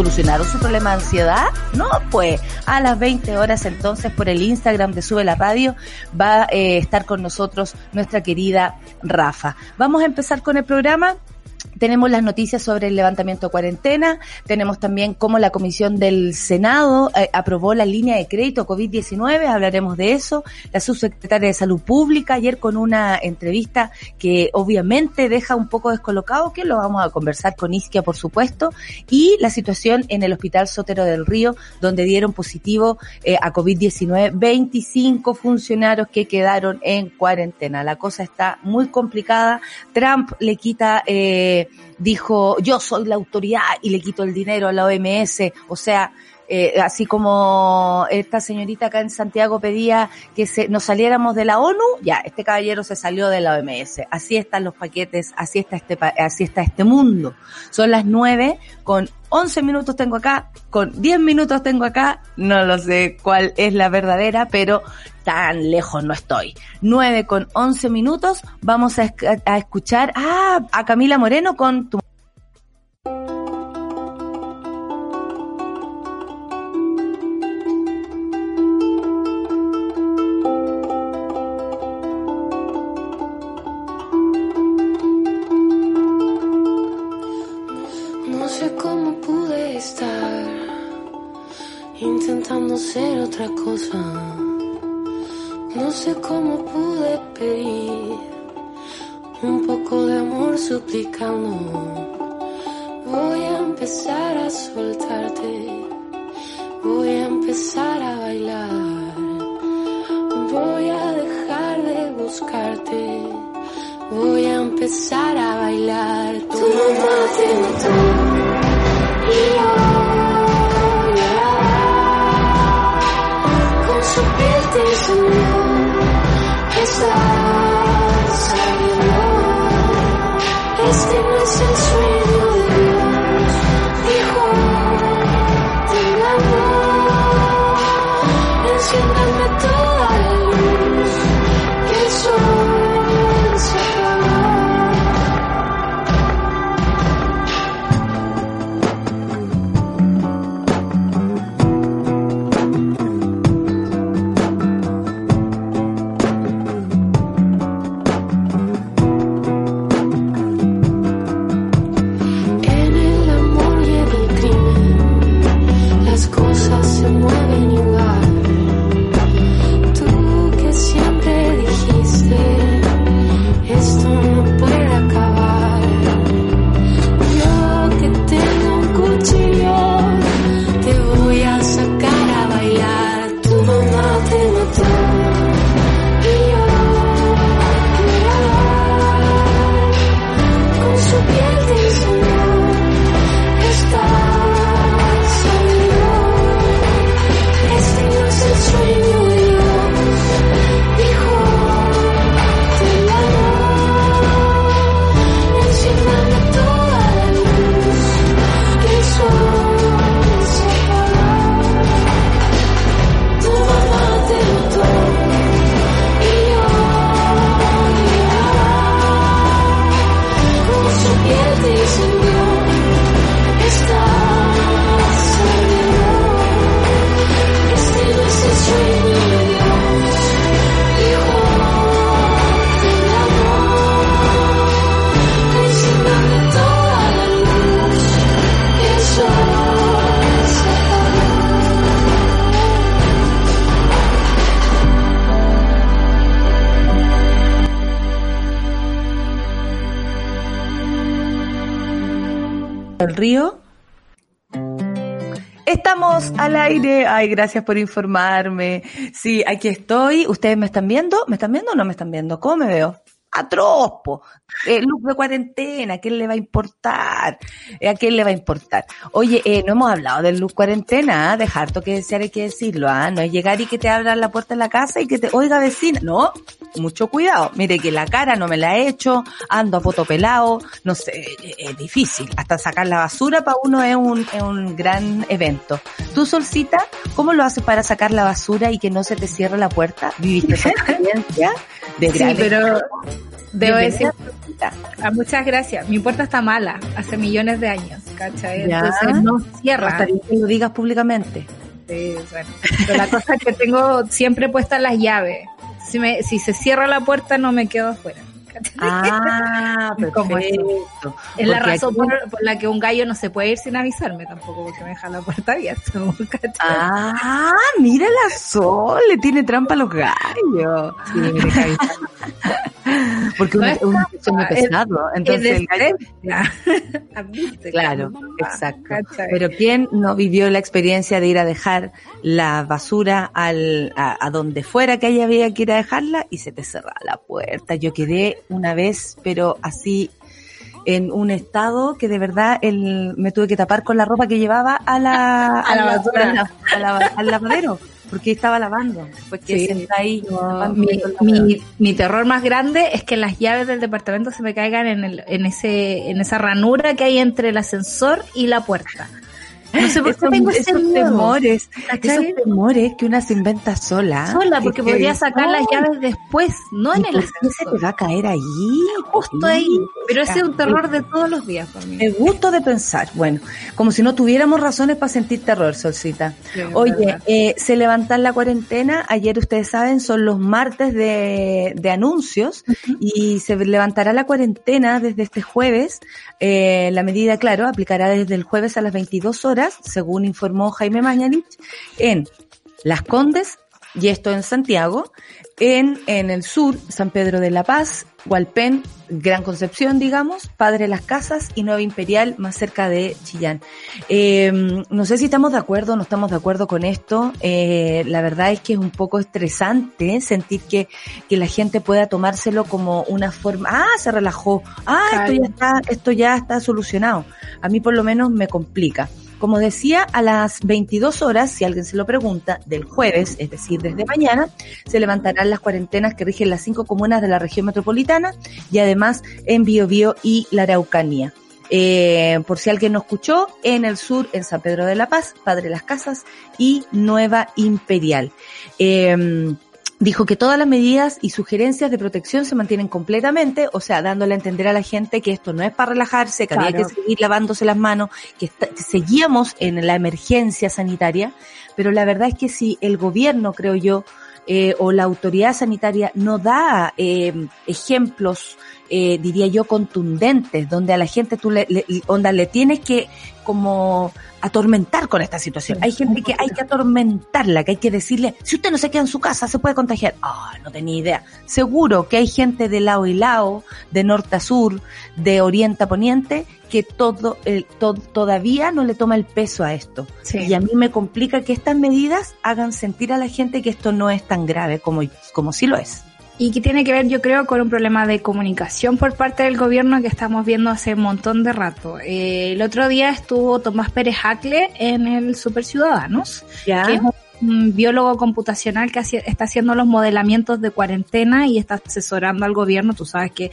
¿Solucionaron su problema de ansiedad? No, pues a las 20 horas entonces por el Instagram de Sube la Radio va a eh, estar con nosotros nuestra querida Rafa. Vamos a empezar con el programa tenemos las noticias sobre el levantamiento de cuarentena, tenemos también cómo la Comisión del Senado eh, aprobó la línea de crédito COVID-19, hablaremos de eso, la subsecretaria de Salud Pública ayer con una entrevista que obviamente deja un poco descolocado, que lo vamos a conversar con Isquia por supuesto, y la situación en el Hospital Sotero del Río, donde dieron positivo eh, a COVID-19 25 funcionarios que quedaron en cuarentena. La cosa está muy complicada, Trump le quita... Eh, dijo yo soy la autoridad y le quito el dinero a la OMS, o sea, eh, así como esta señorita acá en Santiago pedía que se, nos saliéramos de la ONU, ya, este caballero se salió de la OMS. Así están los paquetes, así está este, así está este mundo. Son las nueve, con 11 minutos tengo acá, con 10 minutos tengo acá, no lo sé cuál es la verdadera, pero tan lejos no estoy. 9 con 11 minutos, vamos a, a escuchar ah, a Camila Moreno con tu voy a empezar a bailar. Ay, gracias por informarme. Sí, aquí estoy. ¿Ustedes me están viendo? ¿Me están viendo o no me están viendo? ¿Cómo me veo? Atroz, po. Eh, look de cuarentena, ¿a quién le va a importar? Eh, ¿A quién le va a importar? Oye, eh, no hemos hablado del look cuarentena, ¿ah? de harto que desear hay que decirlo, ¿ah? No es llegar y que te abran la puerta de la casa y que te, oiga vecina, no, mucho cuidado. Mire que la cara no me la he hecho, ando a poto pelado, no sé, es, es difícil. Hasta sacar la basura para uno es un, es un gran evento. Tú, Solcita, ¿cómo lo haces para sacar la basura y que no se te cierre la puerta? ¿Viviste esa experiencia? De Sí, pero debo decir, Solcita. ah, muchas gracias. Mi puerta está mala hace millones de años, ¿cachai? Ya. Entonces no cierra. bien que lo digas públicamente. Sí, bueno. Pero la cosa es que tengo siempre puestas las llaves. Si, me, si se cierra la puerta, no me quedo afuera. Ah, perfecto. es la razón aquí- por, por la que un gallo no se puede ir sin avisarme tampoco, porque me deja la puerta abierta. ¿cachai? Ah, mira la Sol, le tiene trampa a los gallos. Sí, me. Porque No es un es- pesado. Entonces Es el gallo. ¿Viste? claro, Mamá, exacto. ¿cachai? Pero ¿quién no vivió la experiencia de ir a dejar la basura al, a, a donde fuera que haya había que ir a dejarla y se te cerraba la puerta? Yo quedé una vez, pero así en un estado que de verdad el, me tuve que tapar con la ropa que llevaba a la, A la basura. a la- a la- al lavadero porque estaba lavando. Pues que Sí. ahí No, mi, mi, mi terror más grande es que las llaves del departamento se me caigan en, el, en, ese, en esa ranura que hay entre el ascensor y la puerta. No sé por qué Esos- tengo esos miedo. temores, ¿Cachai? esos temores que una se inventa sola. Sola, porque que- podría sacar las llaves después, no en ¿y el qué se te ascensor. va a caer ahí? Justo ahí. Pero ese es un terror de todos los días para mí. Me gusto de pensar. Bueno, como si no tuviéramos razones para sentir terror, Solcita. Sí, Oye, eh, se levantan la cuarentena. Ayer, ustedes saben, son los martes de, de anuncios y se levantará la cuarentena desde este jueves. Eh, la medida, claro, aplicará desde el jueves a las 22 horas, según informó Jaime Mañalich, en Las Condes, y esto en Santiago, en, en el sur, San Pedro de la Paz, Hualpén, Gran Concepción, digamos, Padre Las Casas y Nueva Imperial, más cerca de Chillán. Eh, no sé si estamos de acuerdo o no estamos de acuerdo con esto. Eh, la verdad es que es un poco estresante sentir que, que la gente pueda tomárselo como una forma, ah, se relajó, ah, esto ya está, esto ya está solucionado. A mí por lo menos me complica. Como decía, a las 22 horas, si alguien se lo pregunta, del jueves, es decir, desde mañana, se levantarán las cuarentenas que rigen las cinco comunas de la región metropolitana y además en Biobío y la Araucanía. Eh, por si alguien no escuchó, en el sur, en San Pedro de la Paz, Padre Las Casas y Nueva Imperial. Eh, dijo que todas las medidas y sugerencias de protección se mantienen completamente, o sea, dándole a entender a la gente que esto no es para relajarse, que había que seguir lavándose las manos, que, está- que seguíamos en la emergencia sanitaria, pero la verdad es que si el gobierno, creo yo, eh, o la autoridad sanitaria no da eh, ejemplos, eh, diría yo, contundentes, donde a la gente tú le, le- onda, le tienes que como atormentar con esta situación. Hay gente que hay que atormentarla, que hay que decirle, si usted no se queda en su casa, se puede contagiar. Ah, no tenía idea. Seguro que hay gente de lado y lado, de norte a sur, de oriente a poniente, que todo, el, to- todavía no le toma el peso a esto. Sí. Y a mí me complica que estas medidas hagan sentir a la gente que esto no es tan grave como, como sí lo es. Y que tiene que ver, yo creo, con un problema de comunicación por parte del gobierno que estamos viendo hace un montón de rato. Eh, el otro día estuvo Tomás Pérez Hacle en el Super Ciudadanos, ¿Ya? que es un, un biólogo computacional que hace- está haciendo los modelamientos de cuarentena y está asesorando al gobierno. Tú sabes que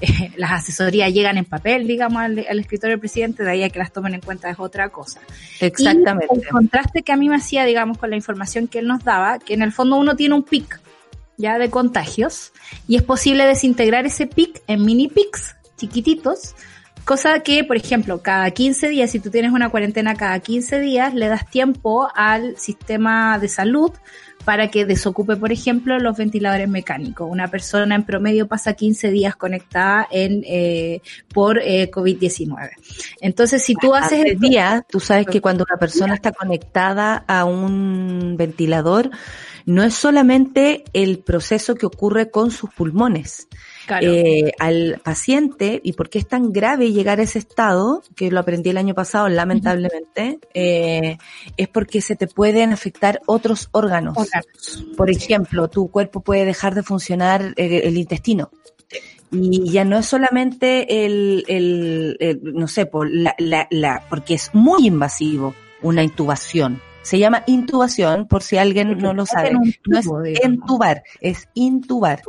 eh, las asesorías llegan en papel, digamos, al, al escritorio del presidente, de ahí a que las tomen en cuenta es otra cosa. Exactamente. Y el contraste que a mí me hacía, digamos, con la información que él nos daba, que en el fondo uno tiene un pic ya de contagios y es posible desintegrar ese pic en mini pics chiquititos, cosa que, por ejemplo, cada 15 días, si tú tienes una cuarentena cada 15 días, le das tiempo al sistema de salud para que desocupe, por ejemplo, los ventiladores mecánicos. Una persona en promedio pasa 15 días conectada en eh, por eh, COVID-19. Entonces, si tú haces Hace esto- días, tú sabes que cuando una persona está conectada a un ventilador, no es solamente el proceso que ocurre con sus pulmones. Claro. eh, al paciente y por qué es tan grave llegar a ese estado, que lo aprendí el año pasado lamentablemente, eh, es porque se te pueden afectar otros órganos. Órganos. Por ejemplo, tu cuerpo puede dejar de funcionar eh, el intestino. Y ya no es solamente el, el, el, no sé, por la, la, la, porque es muy invasivo una intubación. Se llama intubación, por si alguien no lo sabe. No es entubar, es intubar.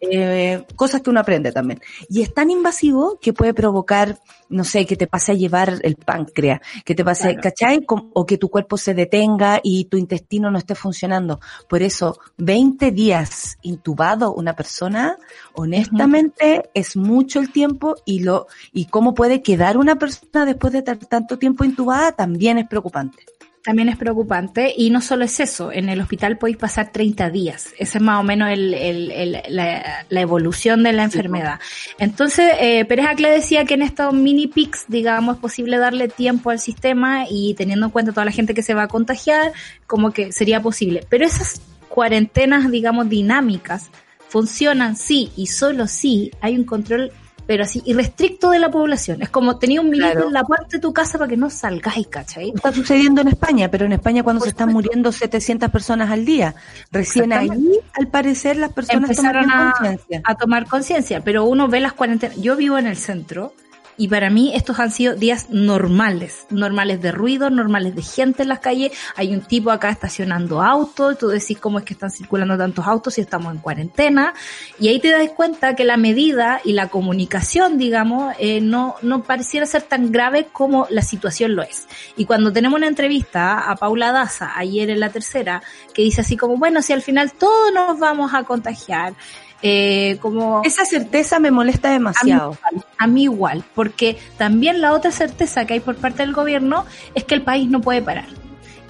Eh, cosas que uno aprende también. Y es tan invasivo que puede provocar, no sé, que te pase a llevar el páncreas, que te pase, Claro. ¿cachai? O que tu cuerpo se detenga y tu intestino no esté funcionando. Por eso, 20 días intubado una persona, honestamente, es mucho el tiempo y lo, y cómo puede quedar una persona después de estar tanto tiempo intubada también es preocupante. También es preocupante y no solo es eso, en el hospital podéis pasar 30 días, esa es más o menos el- el- el- la, la evolución de la enfermedad. Entonces, eh, Pérez Acle decía que en estos mini pics, digamos, es posible darle tiempo al sistema y teniendo en cuenta toda la gente que se va a contagiar, como que sería posible. Pero esas cuarentenas, digamos, dinámicas funcionan sí y solo sí hay un control pero así irrestricto de la población. Es como tenía un milico Claro. en la puerta de tu casa para que no salgáis, ¿cachai? Está sucediendo en España, pero en España cuando Por se están muriendo 700 personas al día. Recién ahí, al parecer, las personas empezaron a, conciencia. a tomar conciencia, pero uno ve las cuarentenas. Yo vivo en el centro y para mí estos han sido días normales, normales de ruido, normales de gente en las calles. Hay un tipo acá estacionando autos, tú decís cómo es que están circulando tantos autos si estamos en cuarentena y ahí te das cuenta que la medida y la comunicación, digamos, eh, no, no pareciera ser tan grave como la situación lo es. Y cuando tenemos una entrevista a Paula Daza ayer en la tercera, que dice así como, bueno, si al final todos nos vamos a contagiar, eh, como Esa certeza me molesta a mí, demasiado. a mí igual, porque también la otra certeza que hay por parte del gobierno es que el país no puede parar,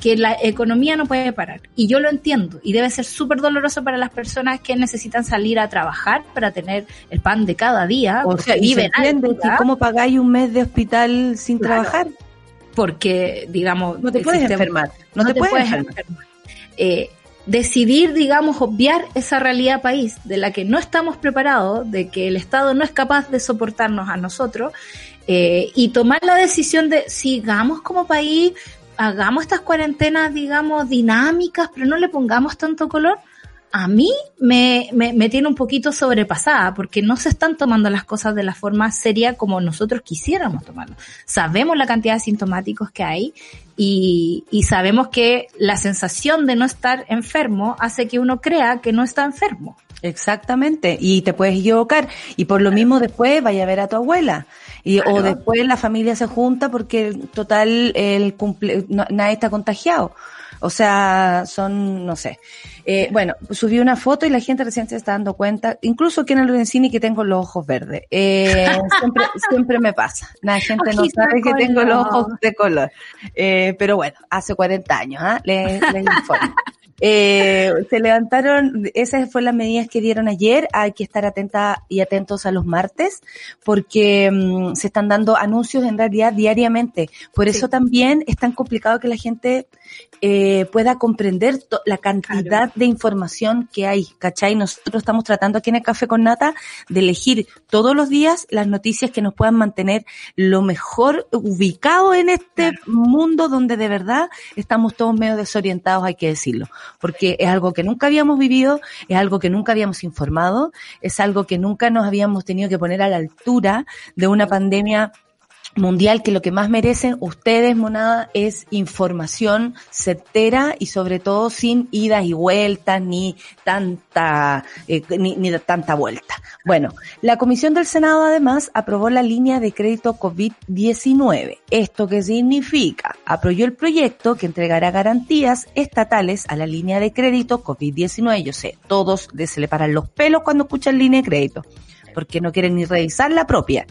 que la economía no puede parar. Y yo lo entiendo, y debe ser súper doloroso para las personas que necesitan salir a trabajar para tener el pan de cada día, O sea, y se entiende que cómo pagáis un mes de hospital sin Claro. trabajar. porque, digamos, No te puedes sistema- enfermar. No, te, puedes, enfermar. enfermar. Eh, decidir, digamos, obviar esa realidad país de la que no estamos preparados, de que el Estado no es capaz de soportarnos a nosotros, eh, y tomar la decisión de sigamos como país, hagamos estas cuarentenas, digamos, dinámicas, pero no le pongamos tanto color. A mí me, me, me tiene un poquito sobrepasada porque no se están tomando las cosas de la forma seria como nosotros quisiéramos tomarlo. Sabemos la cantidad de sintomáticos que hay y, y sabemos que la sensación de no estar enfermo hace que uno crea que no está enfermo. Exactamente. Y te puedes equivocar. Y por lo mismo después vaya a ver a tu abuela. Y, O después la familia se junta porque total el cumple, no- nadie está contagiado. O sea, son, no sé. Eh, bueno, subí una foto y la gente recién se está dando cuenta, incluso aquí en el Lorenzini que tengo los ojos verdes. Eh, siempre, siempre me pasa. La gente no sabe que tengo los ojos de color. Eh, pero bueno, hace 40 años, ¿ah? Les, les informo. Eh, se levantaron, esas fueron las medidas que dieron ayer. Hay que estar atenta y atentos a los martes porque mm, se están dando anuncios en realidad diariamente. Por Sí. eso también es tan complicado que la gente eh, pueda comprender la cantidad Claro. de información que hay, ¿cachai? Nosotros estamos tratando aquí en el Café con Nata de elegir todos los días las noticias que nos puedan mantener lo mejor ubicado en este mundo donde de verdad estamos todos medio desorientados, hay que decirlo, porque es algo que nunca habíamos vivido, es algo que nunca habíamos informado, es algo que nunca nos habíamos tenido que poner a la altura de una pandemia mundial que lo que más merecen ustedes, monada, es información certera y sobre todo sin idas y vueltas ni tanta eh, ni, ni tanta vuelta. Bueno, la Comisión del Senado además aprobó la línea de crédito COVID-19. ¿Esto qué significa? Aprobó el proyecto que entregará garantías estatales a la línea de crédito COVID-19. Yo sé, todos se le paran los pelos cuando escuchan línea de crédito porque no quieren ni revisar la propia,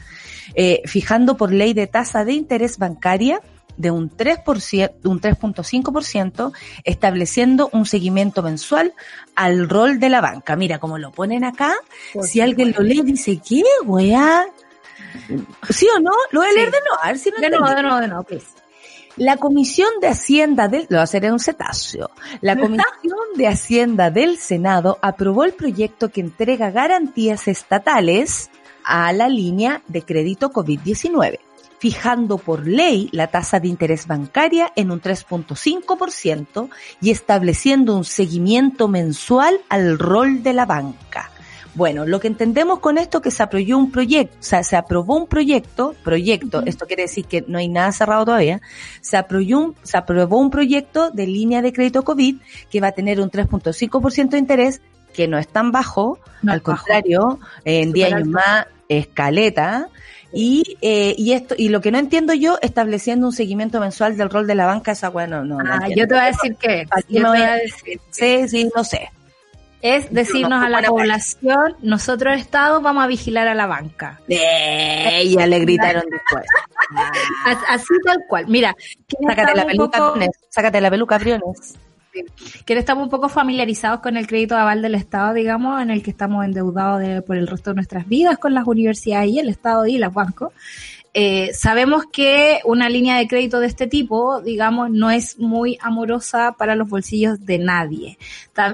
eh, fijando por ley de tasa de interés bancaria de un 3%, de un 3.5%, estableciendo un seguimiento mensual al rol de la banca. Mira, como lo ponen acá, si alguien lo lee, dice, ¿qué, weá? ¿Sí o no? Lo voy a leer Sí. de nuevo, a ver si no De nuevo, de nuevo, de nuevo, please. La Comisión de Hacienda del, lo va a hacer en un cetáceo. La Comisión de Hacienda del Senado aprobó el proyecto que entrega garantías estatales a la línea de crédito COVID-19, fijando por ley la tasa de interés bancaria en un 3.5% y estableciendo un seguimiento mensual al rol de la banca. Bueno, lo que entendemos con esto es que se aprobó un proyecto, o sea, se aprobó un proyecto, proyecto, esto quiere decir que no hay nada cerrado todavía, se aprobó un, se aprobó un proyecto de línea de crédito COVID que va a tener un 3.5% de interés, que no es tan bajo, No al bajo. contrario, en 10 Súper años más, escaleta, y, eh, y esto, y lo que no entiendo yo, estableciendo un seguimiento mensual del rol de la banca, esa bueno, no, no Ah, yo te voy a decir que ¿Para qué yo te voy a decir Sí, sí, no sé. Es decirnos a la población, nosotros Estado vamos a vigilar a la banca. Ya le gritaron después. As- Así tal cual. Mira, Sácate la peluca, poco-. Sácate la peluca, Briones. que estamos un poco familiarizados con el crédito de aval del Estado, digamos, en el que estamos endeudados de- por el resto de nuestras vidas con las universidades y el Estado y los bancos. Eh, sabemos que una línea de crédito de este tipo, digamos, no es muy amorosa para los bolsillos de nadie.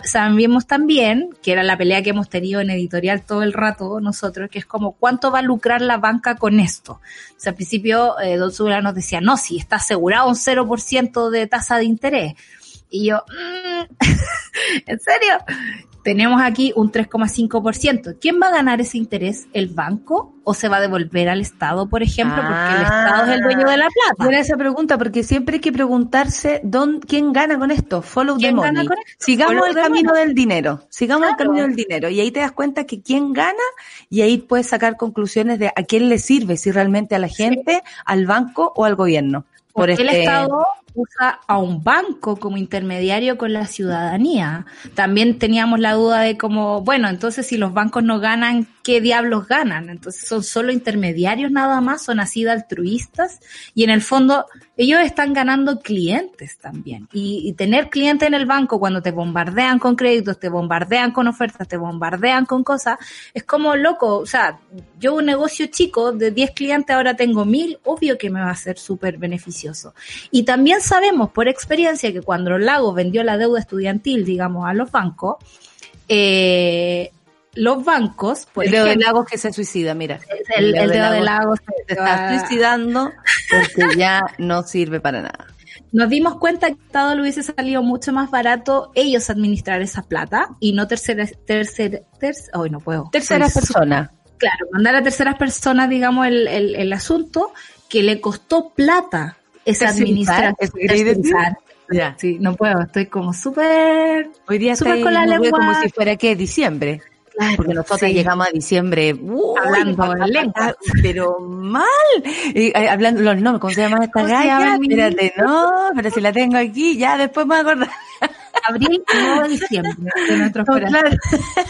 Sabemos también, que era la pelea que hemos tenido en editorial todo el rato nosotros, que es como cuánto va a lucrar la banca con esto. O sea, al principio eh, Don Zula nos decía, no, si está asegurado un 0% de tasa de interés. Y yo, mm, ¿en serio? Tenemos aquí un 3,5%. ¿Quién va a ganar ese interés? ¿El banco? ¿O se va a devolver al Estado, por ejemplo? Porque el Ah. Estado es el dueño de la plata. Buena esa pregunta, porque siempre hay que preguntarse dónde, quién gana con esto. Follow the ¿Quién gana money. con esto? Sigamos Follow el camino del dinero. Sigamos el camino del dinero. Y ahí te das cuenta que quién gana y ahí puedes sacar conclusiones de a quién le sirve, si realmente a la gente, al banco o al gobierno. Por Porque el este- Estado usa a un banco como intermediario con la ciudadanía. También teníamos la duda de cómo, bueno, entonces si los bancos no ganan, ¿qué diablos ganan? Entonces son solo intermediarios nada más, son así de altruistas y en el fondo ellos están ganando clientes también. Y, y tener clientes en el banco cuando te bombardean con créditos, te bombardean con ofertas, te bombardean con cosas, es como loco. O sea, yo un negocio chico de 10 clientes ahora tengo mil, obvio que me va a ser súper beneficioso. Y también sabemos por experiencia que cuando Lago vendió la deuda estudiantil, digamos, a los bancos, eh, los bancos, por el dedo de Lagos que se suicida, mira. el, el dedo de Lagos Se está suicidando porque ya no sirve para nada. nos dimos cuenta que al Estado le hubiese salido mucho más barato ellos administrar esa plata y no tercera, tercera, tercera, hoy no puedo. Tercera Soy persona. claro, mandar a terceras personas, digamos, el, el, el asunto que le costó plata ¿eso queréis decir? Tercerizar. Ya. Sí, no puedo, estoy como súper... Hoy día Súper con la lengua- como si fuera que diciembre. Claro, Porque nosotros sí. llegamos a diciembre uy, Hablando lengua. pa, pero mal. Y, eh, hablando los nombres, ¿cómo se llama esta ¿Cómo se galla? Espérate, no, pero si la tengo aquí, ya después me voy a acordar. Abril y 9 de diciembre de nuestros No, claro.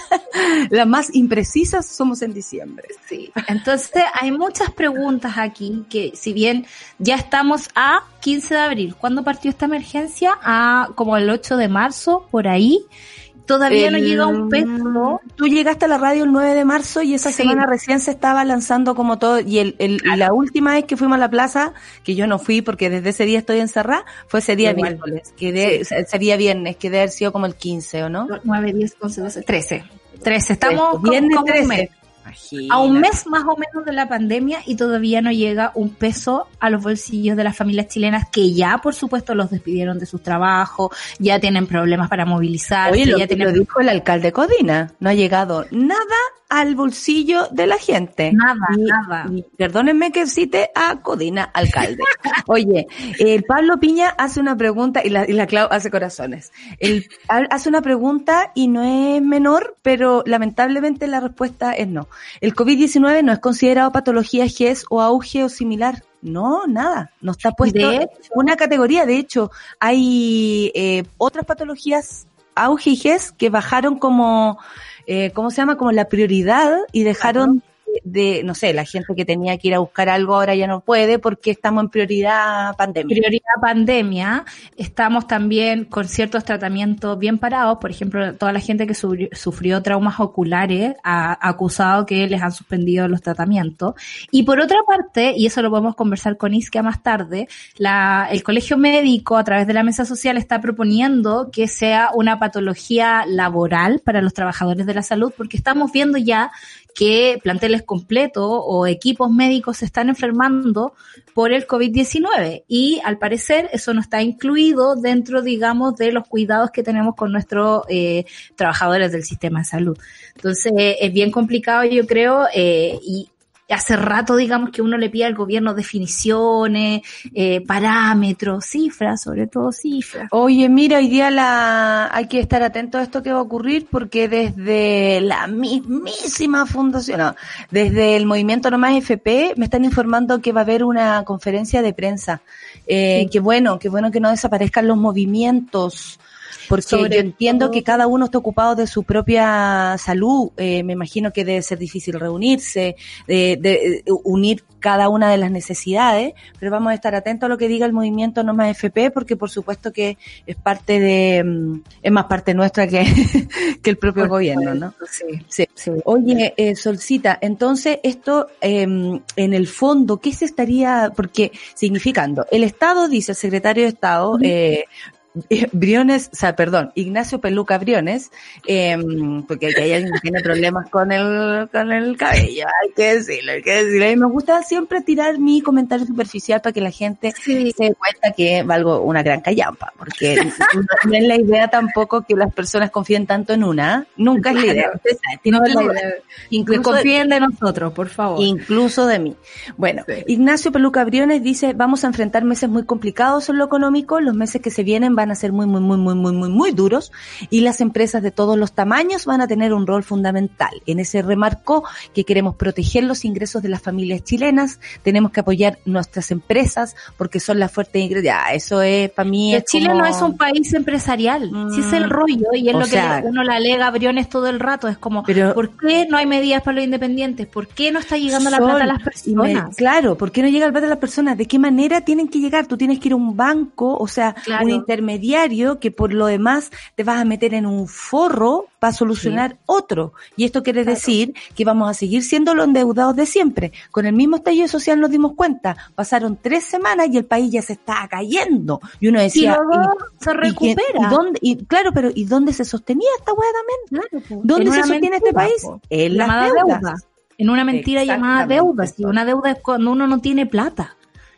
Las más imprecisas somos en diciembre. Sí. Entonces hay muchas preguntas aquí que si bien ya estamos a 15 de abril, ¿cuándo partió esta emergencia? A como el 8 de marzo, por ahí. Todavía no El- llega un peso. Tú llegaste a la radio el 9 de marzo y esa Sí. semana recién se estaba lanzando como todo. Y el, el- y la última vez que fuimos a la plaza, que yo no fui porque desde ese día estoy encerrada, fue ese día Igual. miércoles, que de, ese día viernes, que debe haber sido como el 15, ¿o no? 9, 10, 11, 12, 13. 13. Estamos como- viernes como un 13. A un mes más o menos de la pandemia y todavía no llega un peso a los bolsillos de las familias chilenas que ya, por supuesto, los despidieron de sus trabajos, ya tienen problemas para movilizarse, Oye, lo, ya que tienen lo dijo el alcalde Codina, no ha llegado nada al bolsillo de la gente. Nada, Ni- nada. ni- perdónenme que cite a Codina, alcalde. Oye, el Pablo Piña hace una pregunta y la, y la Clau hace corazones. El, ha- hace una pregunta y no es menor, pero lamentablemente la respuesta es no. El COVID-19 no es considerado patología GES o auge o similar. No, nada. No está puesto De una categoría. De hecho, hay eh, otras patologías auge y GES que bajaron como, eh, ¿cómo se llama? Como la prioridad y dejaron de, no sé, la gente que tenía que ir a buscar algo ahora ya no puede porque estamos en prioridad pandemia. Prioridad pandemia. Estamos también con ciertos tratamientos bien parados. Por ejemplo, toda la gente que sufrió, sufrió traumas oculares ha acusado que les han suspendido los tratamientos. Y por otra parte, y eso lo podemos conversar con Iskia más tarde, la, el colegio médico a través de la mesa social está proponiendo que sea una patología laboral para los trabajadores de la salud, porque estamos viendo ya que planteles completos o equipos médicos se están enfermando por el COVID-19 y al parecer eso no está incluido dentro, digamos, de los cuidados que tenemos con nuestros eh, trabajadores del sistema de salud. Entonces es bien complicado, yo creo, eh, y hace rato, digamos, que uno le pide al gobierno definiciones, eh, parámetros, cifras, sobre todo cifras. Oye, mira, hoy día la, hay que estar atento a esto que va a ocurrir porque desde la mismísima fundación, no, desde el movimiento Nomás FP me están informando que va a haber una conferencia de prensa. Eh, Sí. Qué bueno, qué bueno que no desaparezcan los movimientos. Porque Sobre yo entiendo todo- que cada uno está ocupado de su propia salud. Eh, me imagino que debe ser difícil reunirse, de, de, unir cada una de las necesidades, pero vamos a estar atentos a lo que diga el movimiento No Más FP, porque por supuesto que es parte de, mm, es más parte nuestra que, que el propio gobierno, ¿no? Sí. Sí. Sí. Oye, eh, Solcita, entonces esto eh, en el fondo, ¿qué se estaría, porque significando? El Estado, dice el secretario de Estado, eh, Briones, o sea, perdón, Ignacio Peluca Briones, eh, porque hay alguien que tiene problemas con el, con el cabello, hay que decirlo, hay que decirlo. Y me gusta siempre tirar mi comentario superficial para que la gente Sí. se dé cuenta que valgo una gran callampa, porque no, no es la idea tampoco que las personas confíen tanto en una, nunca es la idea. No la. Que Incluso de, confíen de nosotros, por favor. incluso de mí. Bueno, Sí. Ignacio Peluca Briones dice, vamos a enfrentar meses muy complicados en lo económico, los meses que se vienen van a ser muy, muy, muy, muy, muy, muy, muy duros y las empresas de todos los tamaños van a tener un rol fundamental. En ese remarcó que queremos proteger los ingresos de las familias chilenas, tenemos que apoyar nuestras empresas porque son las fuertes ingresos. Ya, eso es para mí. Que es Chile como- no es un país empresarial, si es el Mm. rollo y es O lo que sea- le- uno le alega a Briones todo el rato, es como, Pero- ¿por qué no hay medidas para los independientes? ¿Por qué no está llegando la plata a las y me- personas? claro, ¿por qué no llega el plata a las personas? ¿De qué manera tienen que llegar? Tú tienes que ir a un banco, o sea, Claro. un intermediario que por lo demás te vas a meter en un forro para solucionar otro. Y esto quiere decir que vamos a seguir siendo los endeudados de siempre. Con el mismo estallido social nos dimos cuenta. Pasaron tres semanas y el país ya se estaba cayendo. Y uno Y decía, luego ¿y- se recupera. ¿y dónde? Y, claro, pero ¿y dónde se sostenía esta hueá también? Claro. ¿Dónde se sostiene este país? En las deudas. deuda. En una mentira llamada deuda. Si una deuda es cuando uno no tiene plata.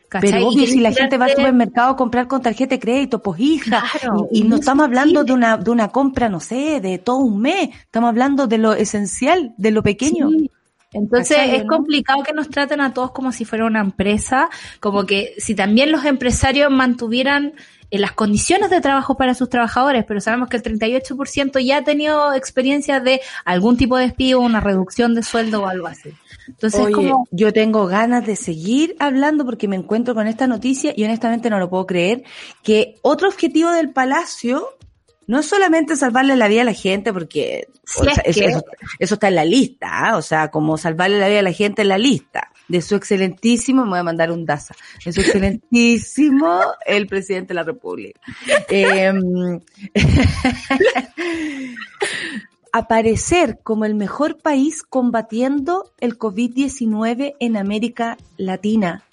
¿Cachai? Pero obvio, si la gente va al supermercado a comprar con tarjeta de crédito, pues hija, Claro, y, no estamos es hablando de una, de una compra, no sé, de todo un mes, estamos hablando de lo esencial, de lo pequeño. Sí. Entonces ¿Cachai, es complicado que nos traten a todos como si fuera una empresa, como que si también los empresarios mantuvieran eh, las condiciones de trabajo para sus trabajadores, pero sabemos que el 38% ya ha tenido experiencia de algún tipo de despido, una reducción de sueldo o algo así. Entonces Oye, como yo tengo ganas de seguir hablando porque me encuentro con esta noticia y honestamente no lo puedo creer, que otro objetivo del Palacio no es solamente salvarle la vida a la gente, porque Si sea, eso, que- eso- eso está en la lista, ¿ah? o sea, como salvarle la vida a la gente en la lista de su excelentísimo, me voy a mandar un daza, de su excelentísimo el presidente de la República. Em, aparecer como el mejor país combatiendo el COVID-19 en América Latina.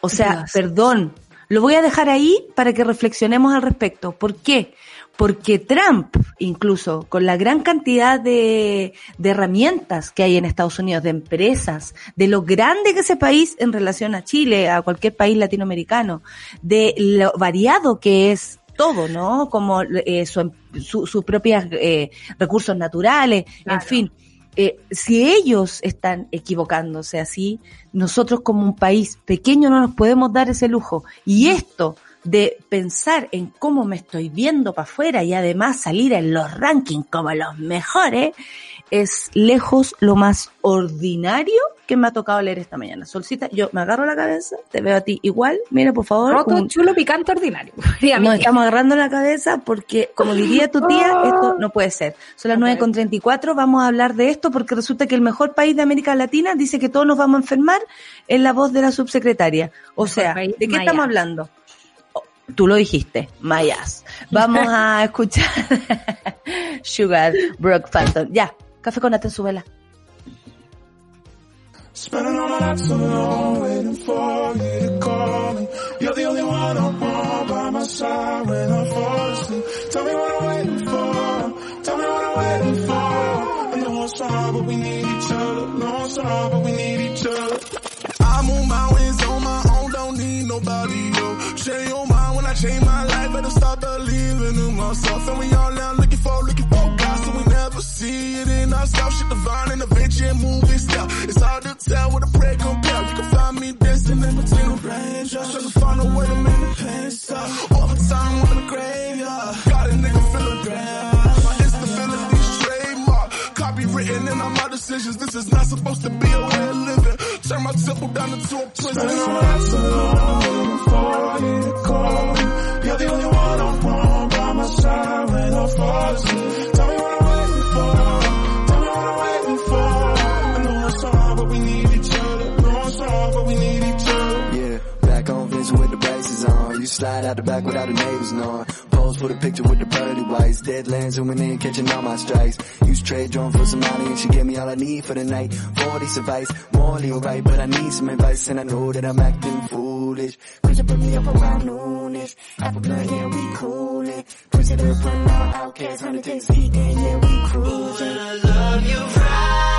O sea, Dios. perdón, lo voy a dejar ahí para que reflexionemos al respecto. ¿Por qué? Porque Trump, incluso con la gran cantidad de, de herramientas que hay en Estados Unidos, de empresas, de lo grande que es ese país en relación a Chile, a cualquier país latinoamericano, de lo variado que es todo, ¿no? Como eh, su, su- sus propios eh, recursos naturales, en fin. Eh, si ellos están equivocándose así, nosotros como un país pequeño no nos podemos dar ese lujo. Y esto de pensar en cómo me estoy viendo para afuera y además salir en los rankings como los mejores, es lejos lo más ordinario que me ha tocado leer esta mañana. Solcita, yo me agarro la cabeza, te veo a ti igual. Mira, por favor. Roto, un- chulo, picante, ordinario. Nos estamos agarrando la cabeza porque, como diría tu tía, esto no puede ser. Son las No nueve con treinta y cuatro, vamos a hablar de esto porque resulta que el mejor país de América Latina dice que todos nos vamos a enfermar en la voz de la subsecretaria. O sea, ¿de qué Maya. estamos hablando? Oh, Tú lo dijiste, Mayas. Vamos a escuchar Sugar Brock Phantom. Ya, café con Nata en su vela. All my nights alone, waiting for to call me. You're the only one by my side when I fall asleep. Tell me what I'm for. Tell me what I'm for. I but we need each other. but we need each other. I move on my own, don't need nobody, yo. Change your mind when I change my life, better start believing in myself. And we all now looking for, looking see it in ourselves. Shit divine and adventure movie style. It's hard to tell what a prayer compare. You can find me dancing in between the raindrops, trying to find a way to make the pain stop. Overtime on the graveyard, got a nigga feeling grand. My instability trademark, copywritten in all my decisions. This is not supposed to be a way of living. Turn my temple down into a prison. All my nights alone, for you call. You're the only one I want by my side when I fall asleep. Tell me what You slide out the back without the neighbors knowing. Pose for the picture with the pearly whites. Deadlands zooming in, catching all my strikes. Use trade drone for some money and she gave me all I need for the night. 40 advice, morally alright, but I need some advice and I know that I'm acting foolish. Push it, put me up around noonish. Apple blood, yeah, we coolin'. Push it up, run out, outcast, 100 days yeah, we cruising. Spending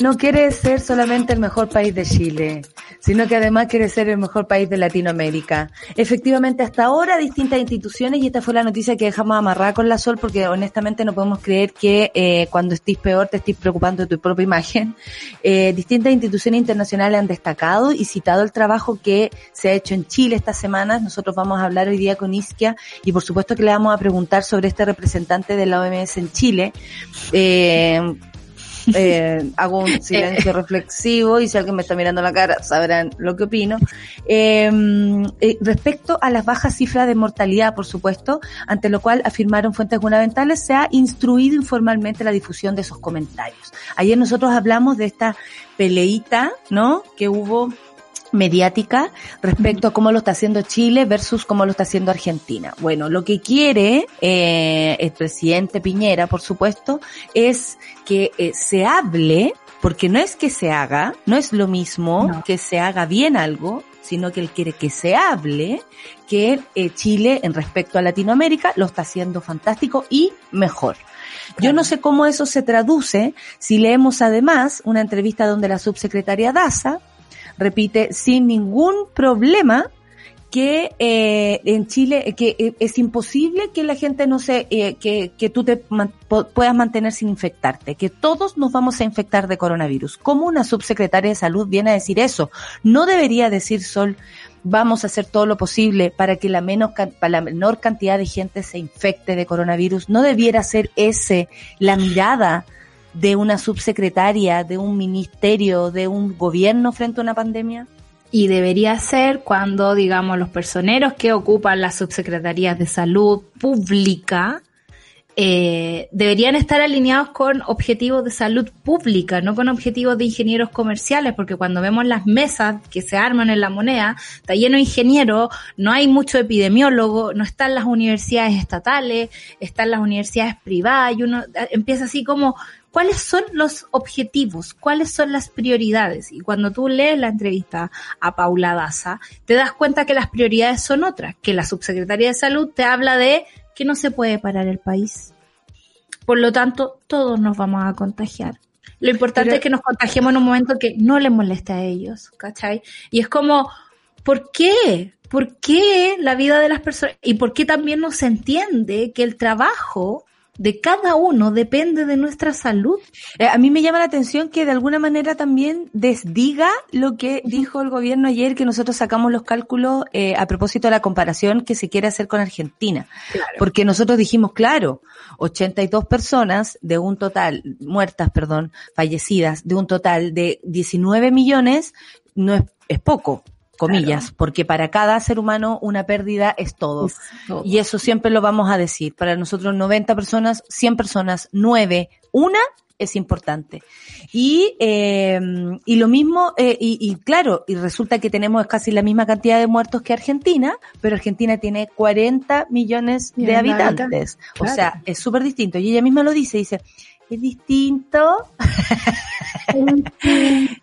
no quiere ser solamente el mejor país de Chile, sino que además quiere ser el mejor país de Latinoamérica. Efectivamente, hasta ahora distintas instituciones, y esta fue la noticia que dejamos amarrada con la Sol, porque honestamente no podemos creer que eh, cuando estés peor te estés preocupando de tu propia imagen. Eh, distintas instituciones internacionales han destacado y citado el trabajo que se ha hecho en Chile estas semanas. Nosotros vamos a hablar hoy día con Isquia y por supuesto que le vamos a preguntar sobre este representante de la OMS en Chile. Eh, eh, hago un silencio reflexivo y si alguien me está mirando la cara sabrán lo que opino. Eh, eh, respecto a las bajas cifras de mortalidad, por supuesto, ante lo cual afirmaron fuentes gubernamentales, se ha instruido informalmente la difusión de esos comentarios. Ayer nosotros hablamos de esta peleita, ¿no? Que hubo mediática respecto a cómo lo está haciendo Chile versus cómo lo está haciendo Argentina. Bueno, lo que quiere eh, el presidente Piñera, por supuesto, es que eh, se hable, porque no es que se haga, no es lo mismo No. que se haga bien algo, sino que él quiere que se hable que eh, Chile en respecto a Latinoamérica lo está haciendo fantástico y mejor. Yo no sé cómo eso se traduce si leemos además una entrevista donde la subsecretaria Daza repite sin ningún problema que eh, en Chile que eh, es imposible que la gente no se eh, que, que tú te puedas mantener sin infectarte, que todos nos vamos a infectar de coronavirus. ¿Cómo una subsecretaria de salud viene a decir eso? No debería decir Sol vamos a hacer todo lo posible para que la menos para la menor cantidad de gente se infecte de coronavirus. No debiera ser ese la mirada de una subsecretaria, de un ministerio, de un gobierno frente a una pandemia. Y debería ser cuando, digamos, los personeros que ocupan las subsecretarías de salud pública eh, deberían estar alineados con objetivos de salud pública, no con objetivos de ingenieros comerciales, porque cuando vemos las mesas que se arman en la moneda, está lleno de ingenieros, no hay mucho epidemiólogo, no están las universidades estatales, están las universidades privadas, y uno eh, empieza así como, ¿cuáles son los objetivos? ¿Cuáles son las prioridades? Y cuando tú lees la entrevista a Paula Daza, te das cuenta que las prioridades son otras, que la subsecretaria de salud te habla de que no se puede parar el país. Por lo tanto, todos nos vamos a contagiar. Lo importante Pero- es que nos contagiemos en un momento que no les moleste a ellos, ¿cachai? Y es como, ¿por qué? ¿Por qué la vida de las personas? ¿Y por qué también no se entiende que el trabajo de cada uno depende de nuestra salud? Eh, a mí me llama la atención que de alguna manera también desdiga lo que dijo el gobierno ayer, que nosotros sacamos los cálculos eh, a propósito de la comparación que se quiere hacer con Argentina. Porque nosotros dijimos, claro, 82 personas de un total, muertas, perdón, fallecidas, de un total de 19 millones, no es, es poco, comillas, porque para cada ser humano una pérdida es todo. Y eso siempre lo vamos a decir. Para nosotros 90 personas, 100 personas, 9, una es importante. Y, eh, y lo mismo, eh, y, y claro, y resulta que tenemos casi la misma cantidad de muertos que Argentina, pero Argentina tiene 40 millones de habitantes. O sea, es súper distinto. Y ella misma lo dice, dice, es distinto,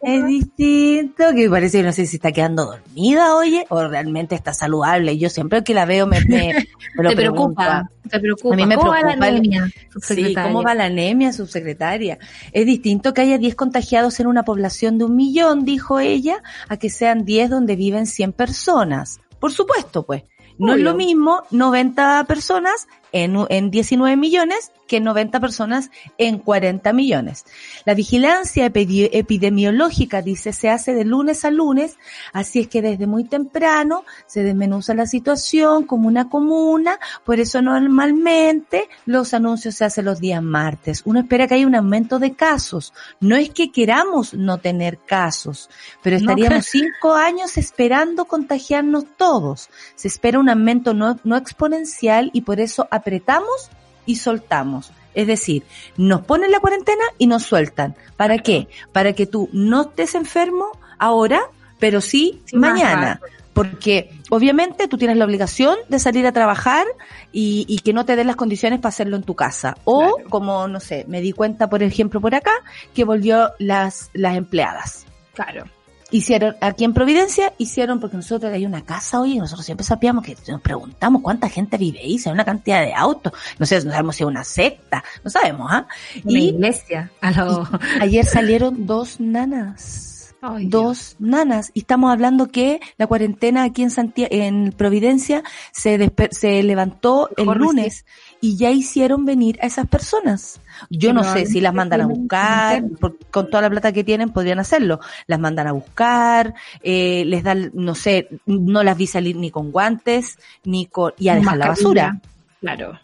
es distinto, que parece que no sé si está quedando dormida, oye, o realmente está saludable. Yo siempre que la veo me, me, me lo te preocupa, te preocupa. A mí me ¿Cómo va preocupa la el- anemia, Sí? ¿cómo va la anemia, subsecretaria? Es distinto que haya 10 contagiados en una población de un millón, dijo ella, a que sean 10 donde viven 100 personas. Por supuesto, pues. No es lo mismo 90 personas en, u- en 19 millones que 90 personas en 40 millones. La vigilancia epidemiológica, dice, se hace de lunes a lunes, así es que desde muy temprano se desmenuza la situación como una comuna, por eso normalmente los anuncios se hacen los días martes. Uno espera que haya un aumento de casos. No es que queramos no tener casos, pero No, estaríamos cinco años esperando contagiarnos todos. Se espera un aumento no, no exponencial y por eso apretamos y soltamos. Es decir, nos ponen la cuarentena y nos sueltan. ¿Para qué? Para que tú no estés enfermo ahora, pero sí, mañana. Porque obviamente tú tienes la obligación de salir a trabajar y, y que no te den las condiciones para hacerlo en tu casa. O como, no sé, me di cuenta, por ejemplo, por acá, que volvió las, las empleadas Claro. Hicieron aquí en Providencia, hicieron porque nosotros hay una casa hoy y nosotros siempre sabíamos que nos preguntamos cuánta gente vive ahí, si hay una cantidad de autos, no sé, no sabemos si es una secta, no sabemos, ¿ah? Una Y iglesia. A lo... ayer salieron dos nanas. Ay, Dos nanas. Y estamos hablando que la cuarentena aquí en Santiago, en Providencia, se, se levantó el lunes y ya hicieron venir a esas personas. Yo no sé si las mandan a buscar, con toda la plata que tienen podrían hacerlo. Las mandan a buscar, eh, les dan, no sé, no las vi salir ni con guantes, ni con, y a dejar la basura. Claro.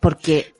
Porque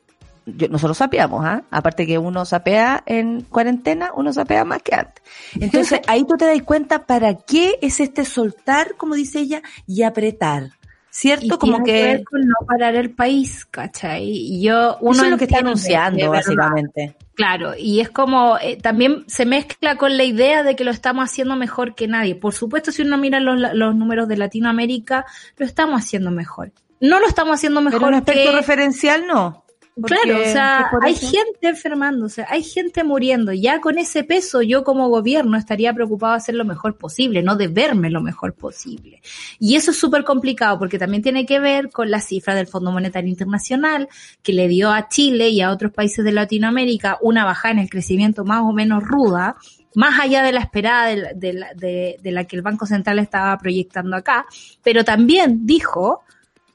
yo- nosotros sapeamos, ¿ah? Aparte que uno sapea en cuarentena, uno sapea más que antes. Entonces ahí tú te das cuenta para qué es este soltar, como dice ella, y apretar. ¿Cierto? Y como que, con no parar el país, ¿cachai? Y yo, uno uno es lo que está anunciando, básicamente. Claro, y es como, eh, también se mezcla con la idea de que lo estamos haciendo mejor que nadie. Por supuesto, si uno mira los, los números de Latinoamérica, lo estamos haciendo mejor. No lo estamos haciendo mejor Pero en aspecto que... referencial no. Porque- Claro, o sea, hay eso- gente enfermándose, hay gente muriendo. Ya con ese peso, yo como gobierno estaría preocupado de hacer lo mejor posible, no de verme lo mejor posible. Y eso es súper complicado porque también tiene que ver con la cifra del Fondo Monetario Internacional que le dio a Chile y a otros países de Latinoamérica una bajada en el crecimiento más o menos ruda, más allá de la esperada de de- de la que el Banco Central estaba proyectando acá, pero también dijo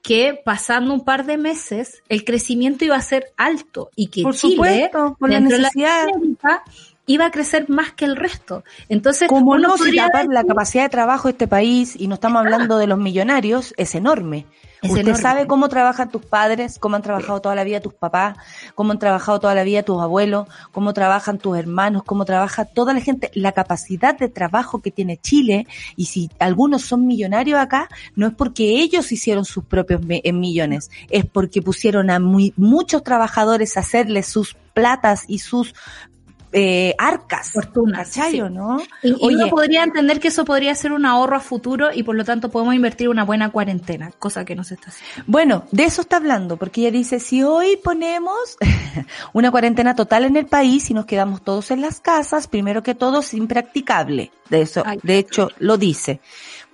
que pasando un par de meses el crecimiento iba a ser alto y que Por Chile supuesto, por la dentro de necesidad. Latinoamérica, iba a crecer más que el resto. Entonces, Como no, si la decir- capacidad de trabajo de este país, y no estamos hablando de los millonarios, es enorme. Es Usted enorme. sabe cómo trabajan tus padres, cómo han trabajado toda la vida tus papás, cómo han trabajado toda la vida tus abuelos, cómo trabajan tus hermanos, cómo trabaja toda la gente, la capacidad de trabajo que tiene Chile, y si algunos son millonarios acá, no es porque ellos hicieron sus propios eh, millones, es porque pusieron a muy- muchos trabajadores a hacerles sus platas y sus eh, arcas. Fortunas, ¿Cachai sí. no? Y, y uno podría entender que eso podría ser un ahorro a futuro y por lo tanto podemos invertir una buena cuarentena, cosa que no se está haciendo. Bueno, de eso está hablando, porque ella dice, si hoy ponemos una cuarentena total en el país y nos quedamos todos en las casas, primero que todo es impracticable. De eso, Ay. de hecho, lo dice.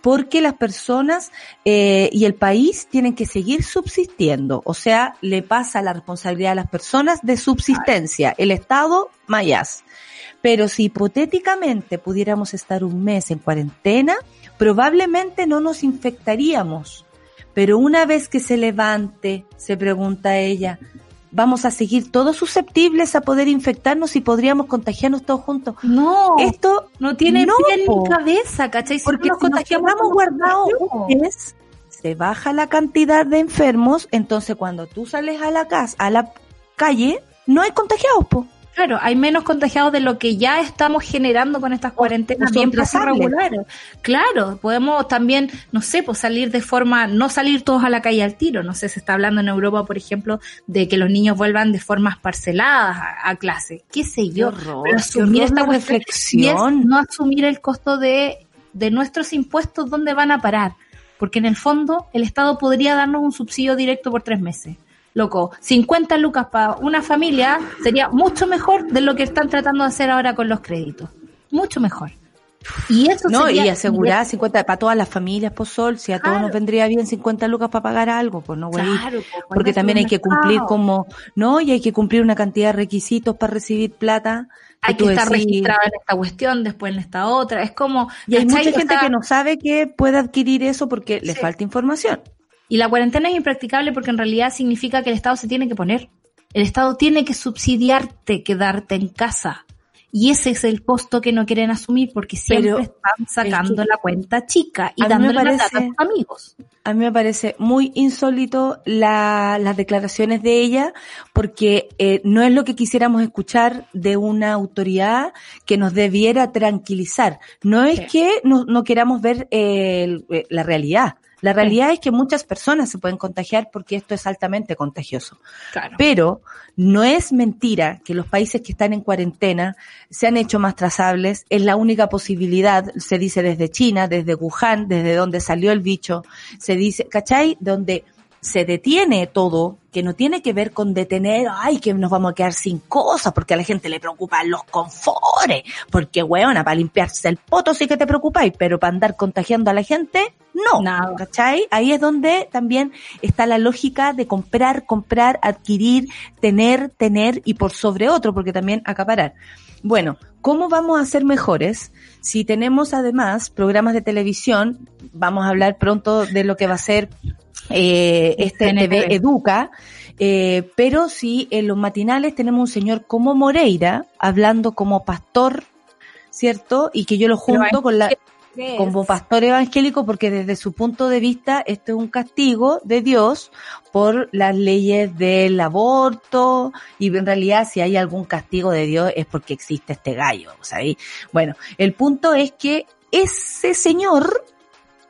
Porque las personas eh, y el país tienen que seguir subsistiendo. O sea, le pasa la responsabilidad a las personas de subsistencia. El Estado, mayas. Pero si hipotéticamente pudiéramos estar un mes en cuarentena, probablemente no nos infectaríamos. Pero una vez que se levante, se pregunta ella, vamos a seguir todos susceptibles a poder infectarnos y podríamos contagiarnos todos juntos. No, Esto no tiene no, pie cabeza, ¿cachai? Si porque no nos si nos contagiamos, quedamos nos guardados un mes, se baja la cantidad de enfermos, entonces cuando tú sales a la casa, a la calle, no hay contagiados, po. Claro, hay menos contagiados de lo que ya estamos generando con estas cuarentenas bien regulares. Claro, podemos también, no sé, pues salir de forma, no salir todos a la calle al tiro. No sé, se está hablando en Europa, por ejemplo, de que los niños vuelvan de formas parceladas a, a clase. ¿Qué sé yo? horror, Pero qué asumir horror esta y es reflexión. no asumir el costo de, de nuestros impuestos, ¿dónde van a parar? Porque en el fondo el Estado podría darnos un subsidio directo por tres meses. Loco, 50 lucas para una familia sería mucho mejor de lo que están tratando de hacer ahora con los créditos. Mucho mejor. Y eso No, sería y asegurar 50 para todas las familias, por sol, si a todos nos vendría bien 50 lucas para pagar algo, pues no, güey. Claro, pues, Porque también hay que cumplir como, no, y hay que cumplir una cantidad de requisitos para recibir plata. Hay que estar decís- registrado en esta cuestión, después en esta otra. Es como. Y hay mucha gente que no sabe que puede adquirir eso porque le falta información. Y la cuarentena es impracticable porque en realidad significa que el Estado se tiene que poner. El Estado tiene que subsidiarte quedarte en casa. Y ese es el costo que no quieren asumir porque siempre Pero están sacando que la cuenta chica y dándole la plata a parece- sus amigos. A mí me parece muy insólito la- las declaraciones de ella porque eh, no es lo que quisiéramos escuchar de una autoridad que nos debiera tranquilizar. No es Sí. que no, no queramos ver eh, el- eh, la realidad. La realidad es que muchas personas se pueden contagiar porque esto es altamente contagioso. Claro. Pero no es mentira que los países que están en cuarentena se han hecho más trazables. Es la única posibilidad, se dice desde China, desde Wuhan, desde donde salió el bicho. Se dice, ¿cachai? Donde se detiene todo, que no tiene que ver con detener, ay, que nos vamos a quedar sin cosas, porque a la gente le preocupan los confores, porque weona, para limpiarse el poto sí que te preocupáis, pero para andar contagiando a la gente, no. Nada. ¿Cachai? Ahí es donde también está la lógica de comprar, comprar, adquirir, tener, tener y por sobre otro, porque también acaparar. Bueno, ¿cómo vamos a ser mejores si tenemos además programas de televisión? Vamos a hablar pronto de lo que va a ser eh, este CNTV. TV Educa, eh, pero si en los matinales tenemos un señor como Moreira hablando como pastor, ¿cierto? Y que yo lo junto con la como pastor evangélico porque desde su punto de vista esto es un castigo de Dios por las leyes del aborto y en realidad si hay algún castigo de Dios es porque existe este gallo, ¿sabes? Bueno, el punto es que ese señor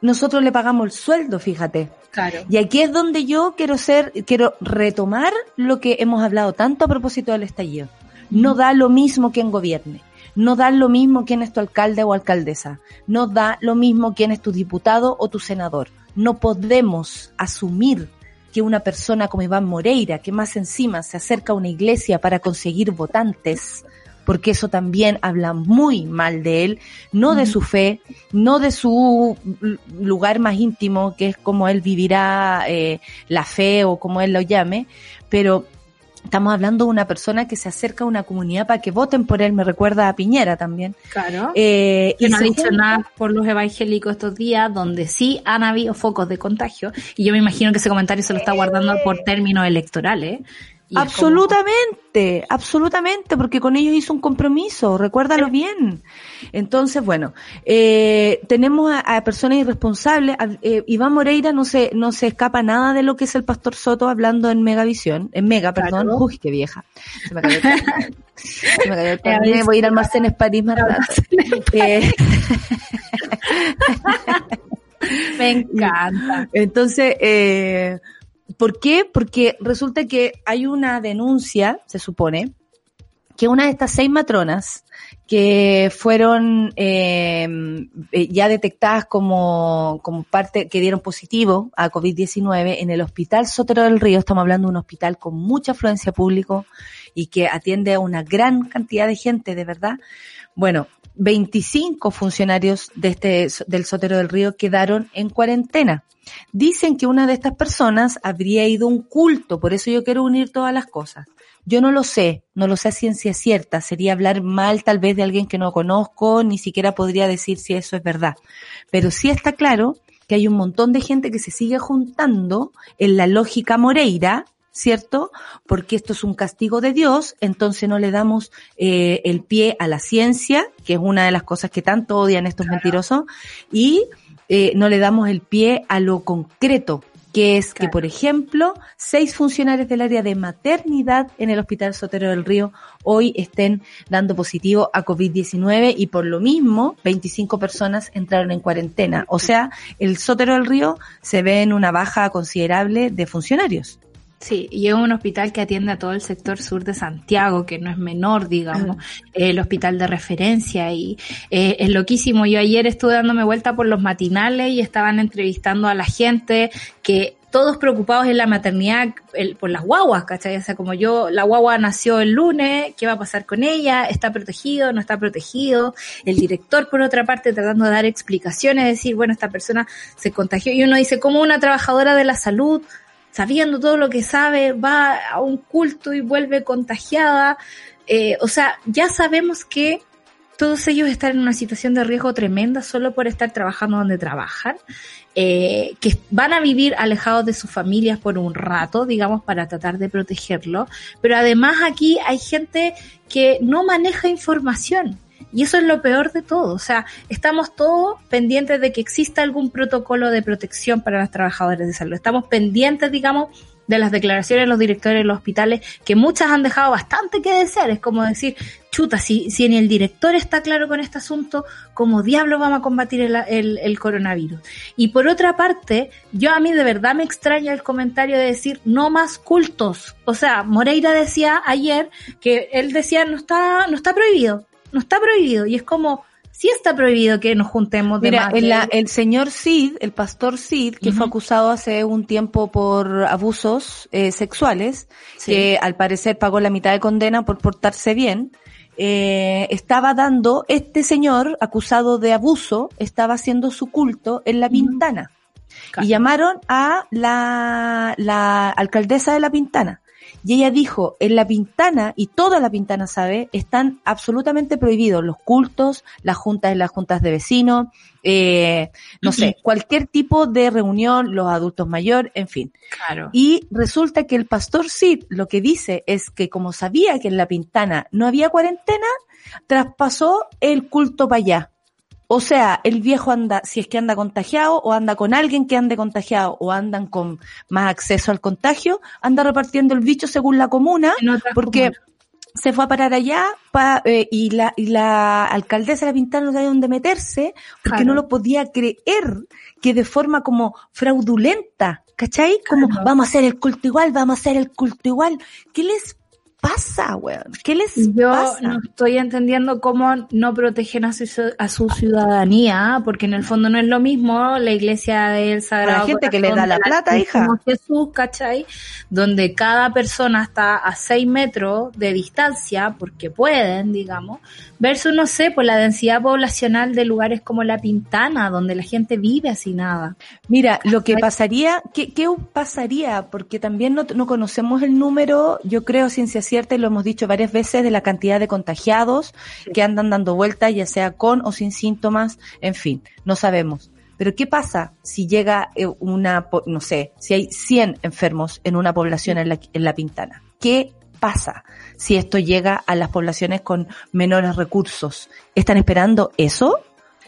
nosotros le pagamos el sueldo, fíjate. Claro. Y aquí es donde yo quiero ser, quiero retomar lo que hemos hablado tanto a propósito del estallido. No da lo mismo quien gobierne. No da lo mismo quién es tu alcalde o alcaldesa. No da lo mismo quién es tu diputado o tu senador. No podemos asumir que una persona como Iván Moreira, que más encima se acerca a una iglesia para conseguir votantes, porque eso también habla muy mal de él, no de su fe, no de su lugar más íntimo, que es como él vivirá eh, la fe o como él lo llame, pero estamos hablando de una persona que se acerca a una comunidad para que voten por él, me recuerda a Piñera también. Claro. Eh, que y no ha dicho nada por los evangélicos estos días, donde sí han habido focos de contagio. Y yo me imagino que ese comentario se lo está guardando por términos electorales. Como- Absolutamente, absolutamente, porque con ellos hizo un compromiso, recuérdalo bien. Entonces, bueno, eh, tenemos a, a personas irresponsables. a- eh, Iván Moreira no se, no se escapa nada de lo que es el Pastor Soto hablando en Megavisión, en Mega, perdón. Claro. Uy, qué vieja. Se me cayó el. Se me cayó el A carnet. veces- Voy a ir a Almacenes París más. Eh, Me encanta. Entonces, eh, ¿por qué? Porque resulta que hay una denuncia, se supone, que una de estas seis matronas que fueron eh, eh, ya detectadas como, como parte, que dieron positivo a COVID-19 en el Hospital Sotero del Río, estamos hablando de un hospital con mucha afluencia público y que atiende a una gran cantidad de gente, de verdad. Bueno, 25 funcionarios de este, del Sotero del Río quedaron en cuarentena. Dicen que una de estas personas habría ido a un culto, por eso yo quiero unir todas las cosas. Yo no lo sé, no lo sé a ciencia cierta, sería hablar mal tal vez de alguien que no conozco, ni siquiera podría decir si eso es verdad. Pero sí está claro que hay un montón de gente que se sigue juntando en la lógica Moreira, ¿cierto? Porque esto es un castigo de Dios, entonces no le damos eh, el pie a la ciencia, que es una de las cosas que tanto odian estos mentirosos, y eh, no le damos el pie a lo concreto, que es que, por ejemplo, seis funcionarios del área de maternidad en el Hospital Sotero del Río hoy estén dando positivo a COVID-19 y por lo mismo 25 personas entraron en cuarentena. O sea, el Sotero del Río se ve en una baja considerable de funcionarios. Sí, y es un hospital que atiende a todo el sector sur de Santiago, que no es menor, digamos, el hospital de referencia y eh, es loquísimo. Yo ayer estuve dándome vuelta por los matinales y estaban entrevistando a la gente que todos preocupados en la maternidad el- por las guaguas, ¿cachai? O sea, como yo, la guagua nació el lunes, ¿qué va a pasar con ella? ¿Está protegido? ¿No está protegido? El director, por otra parte, tratando de dar explicaciones, decir, bueno, esta persona se contagió y uno dice, ¿cómo una trabajadora de la salud sabiendo todo lo que sabe, va a un culto y vuelve contagiada. Eh, o sea, ya sabemos que todos ellos están en una situación de riesgo tremenda solo por estar trabajando donde trabajan, eh, que van a vivir alejados de sus familias por un rato, digamos, para tratar de protegerlo. Pero además aquí hay gente que no maneja información. Y eso es lo peor de todo. O sea, estamos todos pendientes de que exista algún protocolo de protección para los trabajadores de salud. Estamos pendientes, digamos, de las declaraciones de los directores de los hospitales, que muchas han dejado bastante que desear. Es como decir, chuta, si, si ni el director está claro con este asunto, ¿cómo diablos vamos a combatir el, el- el coronavirus? Y por otra parte, yo a mí de verdad me extraña el comentario de decir, no más cultos. O sea, Moreira decía ayer que él decía, no está, no está prohibido, no está prohibido. Y es como, sí está prohibido que nos juntemos de Mira, más el, la- el señor Cid, el pastor Cid, que fue acusado hace un tiempo por abusos eh, sexuales, Sí. que al parecer pagó la mitad de condena por portarse bien, eh, estaba dando, este señor acusado de abuso, estaba haciendo su culto en La Pintana. Y llamaron a la, la alcaldesa de La Pintana. Y ella dijo, en La Pintana, y toda La Pintana sabe, están absolutamente prohibidos los cultos, las juntas en las juntas de vecinos, eh, no sé, cualquier tipo de reunión, los adultos mayores, en fin. Claro. Y resulta que el pastor Sid lo que dice es que como sabía que en La Pintana no había cuarentena, traspasó el culto para allá. O sea, el viejo anda, si es que anda contagiado o anda con alguien que ande contagiado o andan con más acceso al contagio, anda repartiendo el bicho según la comuna, porque comunas. se fue a parar allá pa- eh, y, la, y la alcaldesa de la Pintana no sabía dónde meterse porque Claro. no lo podía creer que de forma como fraudulenta, ¿cachai? Como Claro. vamos a hacer el culto igual, vamos a hacer el culto igual. ¿Qué les pasa, weón? ¿Qué les Yo pasa? no estoy entendiendo cómo no protegen a su, a su ciudadanía, porque en el fondo no es lo mismo la iglesia del Sagrado gente que le Corazón da la plata, hija. Jesús, ¿cachai? Donde cada persona está a 6 metros de distancia, porque pueden, digamos, versus, no sé, por la densidad poblacional de lugares como La Pintana, donde la gente vive así nada. Mira, lo que pasaría, ¿qué, qué pasaría? Porque también no, no conocemos el número, yo creo ciencia cierta y lo hemos dicho varias veces, de la cantidad de contagiados que andan dando vueltas, ya sea con o sin síntomas, en fin, no sabemos. Pero ¿qué pasa si llega eh, una, no sé, si hay 100 enfermos en una población en la, en la Pintana? ¿Qué pasa si esto llega a las poblaciones con menores recursos? ¿Están esperando eso?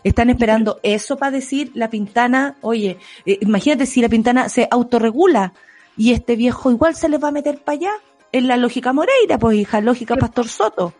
¿Están esperando eso para decir la Pintana? Oye, eh, imagínate si la Pintana se autorregula y este viejo igual se les va a meter para allá. Es la lógica Moreira, pues hija, lógica Pastor Soto.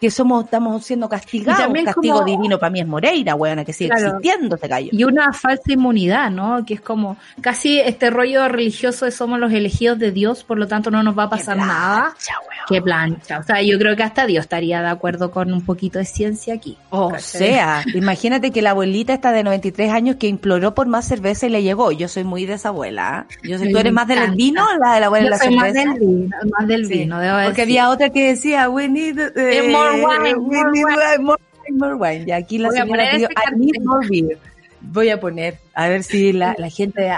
Que somos, estamos siendo castigados. también Castigo como- divino para mí es Moreira, weona, que sigue Claro. existiendo este gallo. Y una falsa inmunidad, ¿no? Que es como casi este rollo religioso de somos los elegidos de Dios, por lo tanto no nos va a pasar Qué nada. plancha, weón. Qué plancha. O sea, yo creo que hasta Dios estaría de acuerdo con un poquito de ciencia aquí. O ¿cachai? sea, imagínate que la abuelita está de 93 años que imploró por más cerveza y le llegó. Yo soy muy de esa abuela. Yo sé, Me ¿Tú eres más del vino o la de la abuela de Yo la soy más cerveza? del vino, más del Sí, vino, debo Porque decir. había otra que decía, we need, eh, more wine, we more wine". more wine, more wine. Y aquí la Voy a señora pidió, I need more beer. Voy a poner, a ver si la, la gente,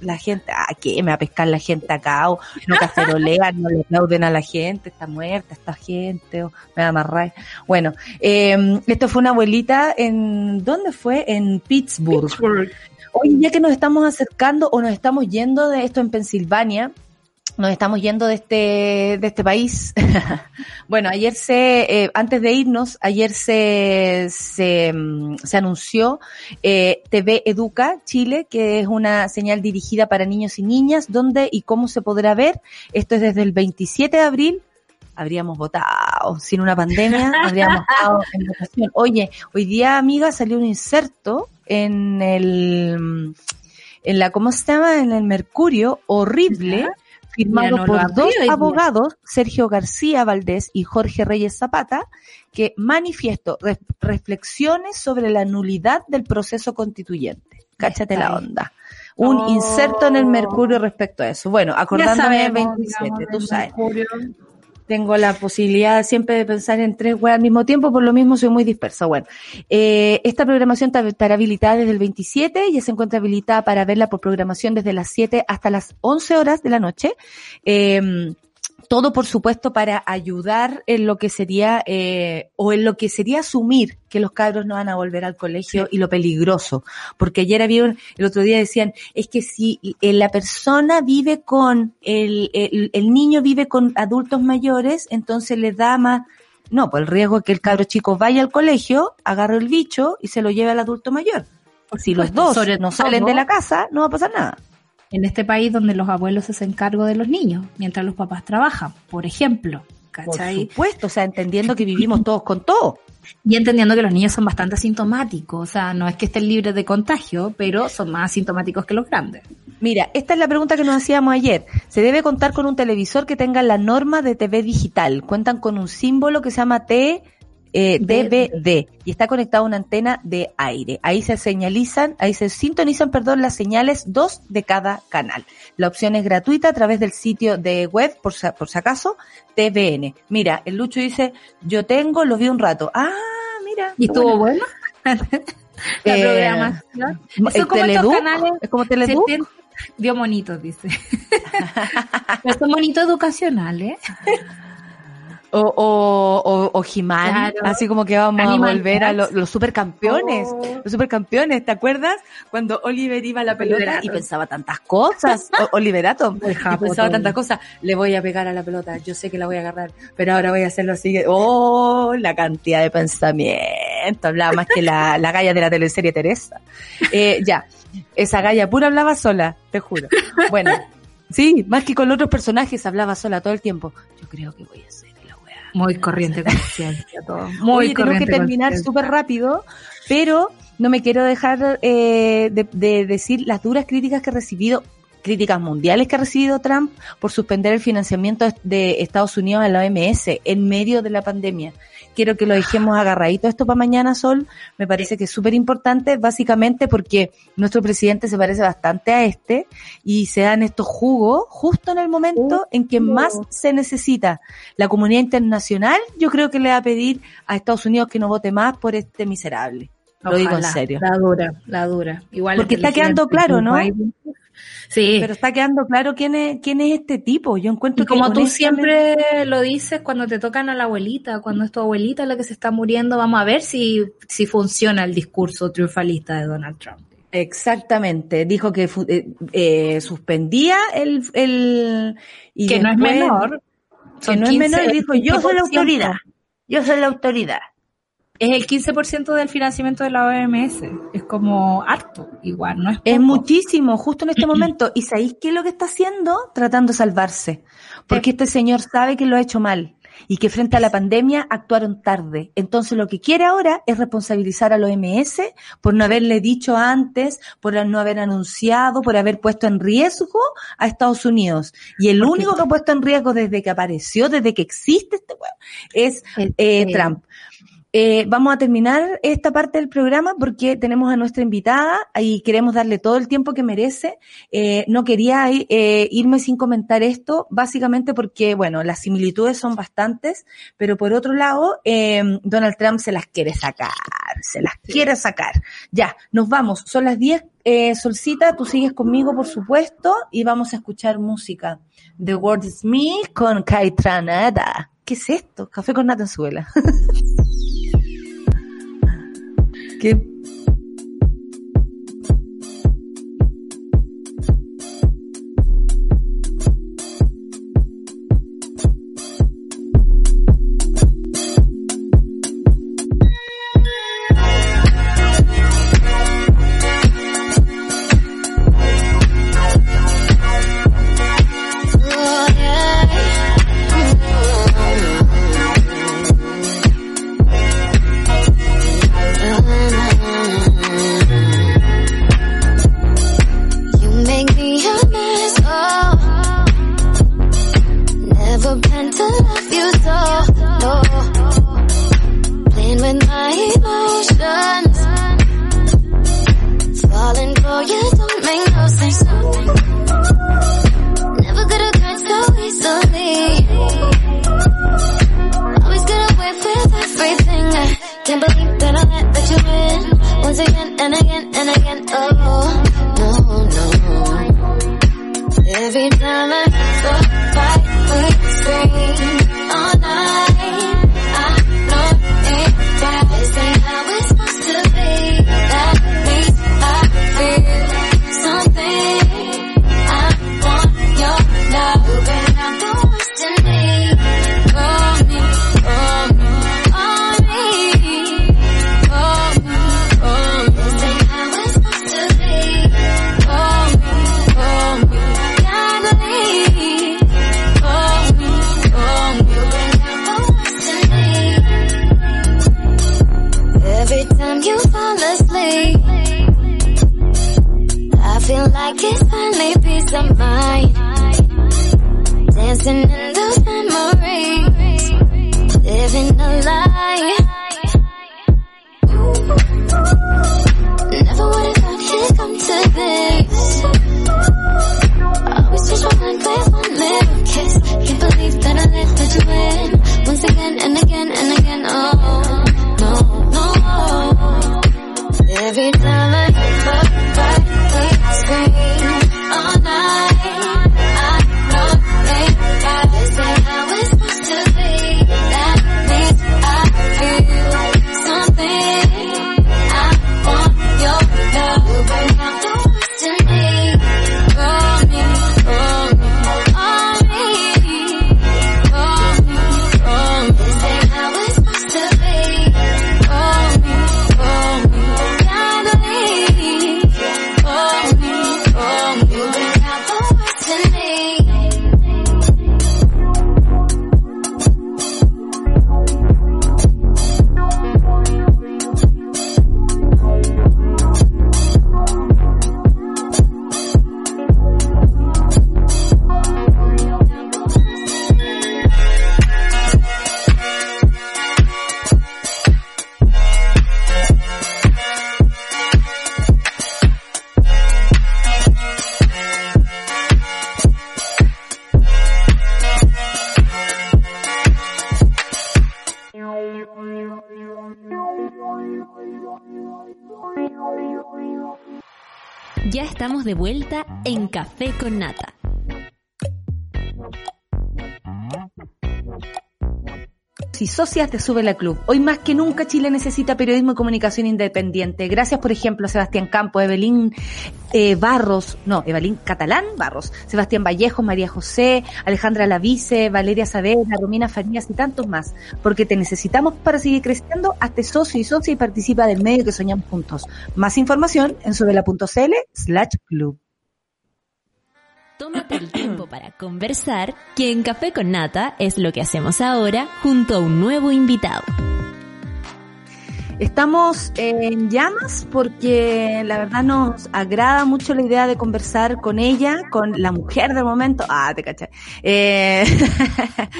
la gente, ah, ¿qué? Me va a pescar la gente acá, o no cacerolean, no le aplauden a la gente, está muerta esta gente, o me va a amarrar. Bueno, eh, esto fue una abuelita en, ¿dónde fue? En Pittsburgh. Oye, ya que nos estamos acercando o nos estamos yendo de esto en Pensilvania, nos estamos yendo de este, de este país. bueno, ayer se, eh, antes de irnos, ayer se, se, mm, se anunció eh, TV Educa Chile, que es una señal dirigida para niños y niñas, donde y cómo se podrá ver. Esto es desde el 27 de abril. Habríamos votado sin una pandemia, habríamos estado en votación. Oye, hoy día, amiga, salió un inserto en el, en la, ¿cómo se llama? En el Mercurio, horrible, firmado no por dos abogados, Sergio García Valdés y Jorge Reyes Zapata, que manifiesto re- reflexiones sobre la nulidad del proceso constituyente. Cáchate la ahí. onda. Un Oh. inserto en el Mercurio respecto a eso. Bueno, acordándome sabemos, 27, digamos, tú sabes Mercurio. Tengo la posibilidad siempre de pensar en tres weas al mismo tiempo, por lo mismo soy muy dispersa. Bueno, eh, esta programación ta- estará habilitada desde el 27 y ya se encuentra habilitada para verla por programación desde las 7 hasta las 11 horas de la noche. Eh, todo, por supuesto, para ayudar en lo que sería, eh, o en lo que sería asumir que los cabros no van a volver al colegio y lo peligroso. Porque ayer había, un- el otro día decían, es que si eh, la persona vive con, el, el, el niño vive con adultos mayores, entonces le da más, no, pues el riesgo es que el cabro chico vaya al colegio, agarre el bicho y se lo lleve al adulto mayor. Si los dos sobre no salen todo- de la casa, no va a pasar nada. En este país donde los abuelos se hacen cargo de los niños, mientras los papás trabajan, por ejemplo. Por ¿Cachai? supuesto, o sea, entendiendo que vivimos todos con todo. Y entendiendo que los niños son bastante asintomáticos, o sea, no es que estén libres de contagio, pero son más asintomáticos que los grandes. Mira, esta es la pregunta que nos hacíamos ayer. ¿Se debe contar con un televisor que tenga la norma de TV digital? Cuentan con un símbolo que se llama T. eh, DVD y está conectado a una antena de aire. Ahí se señalizan, ahí se sintonizan, perdón, las señales dos de cada canal. La opción es gratuita a través del sitio de web, por si, por si acaso, TVN. Mira, el Lucho dice, yo tengo, lo vi un rato. Ah, mira. ¿Y estuvo bueno. bueno? la Eh, programación. Eso ¿el como estos canales ¿Es como Teleduc? 70 Dio monitos, dice. Pero son monitos educacionales. O, o, o, o Claro. así como que vamos Animal a volver a lo- los supercampeones. Oh. Los supercampeones, ¿te acuerdas? Cuando Oliver iba a la pelota Oliverato. y pensaba tantas cosas. Oliverato. El Y japo pensaba tantas cosas. Le voy a pegar a la pelota. Yo sé que la voy a agarrar. Pero ahora voy a hacerlo así. Oh, la cantidad de pensamiento. Hablaba más que la, la galla de la teleserie Teresa. Eh, ya. Esa galla pura hablaba sola, te juro. Bueno. Sí, más que con otros personajes hablaba sola todo el tiempo. Yo creo que voy a hacer. Muy corriente conciencia todo. Muy Oye, tengo que corriente terminar súper rápido, pero no me quiero dejar eh, de, de decir las duras críticas que he recibido críticas mundiales que ha recibido Trump por suspender el financiamiento de Estados Unidos a la OMS en medio de la pandemia. Quiero que lo dejemos agarradito esto para mañana, Sol. Me parece que es súper importante, básicamente porque nuestro presidente se parece bastante a este y se dan estos jugos justo en el momento en que más se necesita. La comunidad internacional yo creo que le va a pedir a Estados Unidos que no vote más por este miserable. Lo digo en serio. La dura, la dura. Igual Porque está quedando claro, ¿no? Biden. Sí. Pero está quedando claro quién es, quién es este tipo. Yo encuentro y como que tú siempre lo dices cuando te tocan a la abuelita, cuando es tu abuelita la que se está muriendo, vamos a ver si, si funciona el discurso triunfalista de Donald Trump. Exactamente, dijo que eh, eh, suspendía el, el y que no es menor. que no es 15, menor, dijo yo soy la 15%. autoridad, yo soy la autoridad. Es el 15% del financiamiento de la OMS. Es como harto, igual, no es Es muchísimo, justo en este momento. ¿Y sabéis qué es lo que está haciendo? Tratando de salvarse. Porque este señor sabe que lo ha hecho mal y que frente a la pandemia actuaron tarde. Entonces lo que quiere ahora es responsabilizar a la OMS por no haberle dicho antes, por no haber anunciado, por haber puesto en riesgo a Estados Unidos. Y el único que ha puesto en riesgo desde que apareció, desde que existe este es eh, Eh, Trump. Eh, vamos a terminar esta parte del programa porque tenemos a nuestra invitada y queremos darle todo el tiempo que merece. Eh, no quería eh, irme sin comentar esto, básicamente porque, bueno, las similitudes son bastantes, pero por otro lado, eh, Donald Trump se las quiere sacar, se las quiere sacar. Ya, nos vamos. Son las 10. Eh, Solcita, tú sigues conmigo, por supuesto, y vamos a escuchar música. The Word is Me con Caitranada. ¿Qué es esto? Café con Natanzuela. ¿Qué? You me. Y socias de Sube la Club. Hoy más que nunca Chile necesita periodismo y comunicación independiente. Gracias, por ejemplo, a Sebastián Campo, Evelyn eh, Barros, no, Evelyn Catalán Barros, Sebastián Vallejo, María José, Alejandra Lavice, Valeria Saavedra, Romina Farías y tantos más. Porque te necesitamos para seguir creciendo. Hazte socio y socia y participa del medio que soñamos juntos. Más información en subela.cl slash club. Tómate el tiempo para conversar, que en Café con Nata es lo que hacemos ahora junto a un nuevo invitado. Estamos en llamas porque la verdad nos agrada mucho la idea de conversar con ella, con la mujer del momento. Ah, te caché. Eh,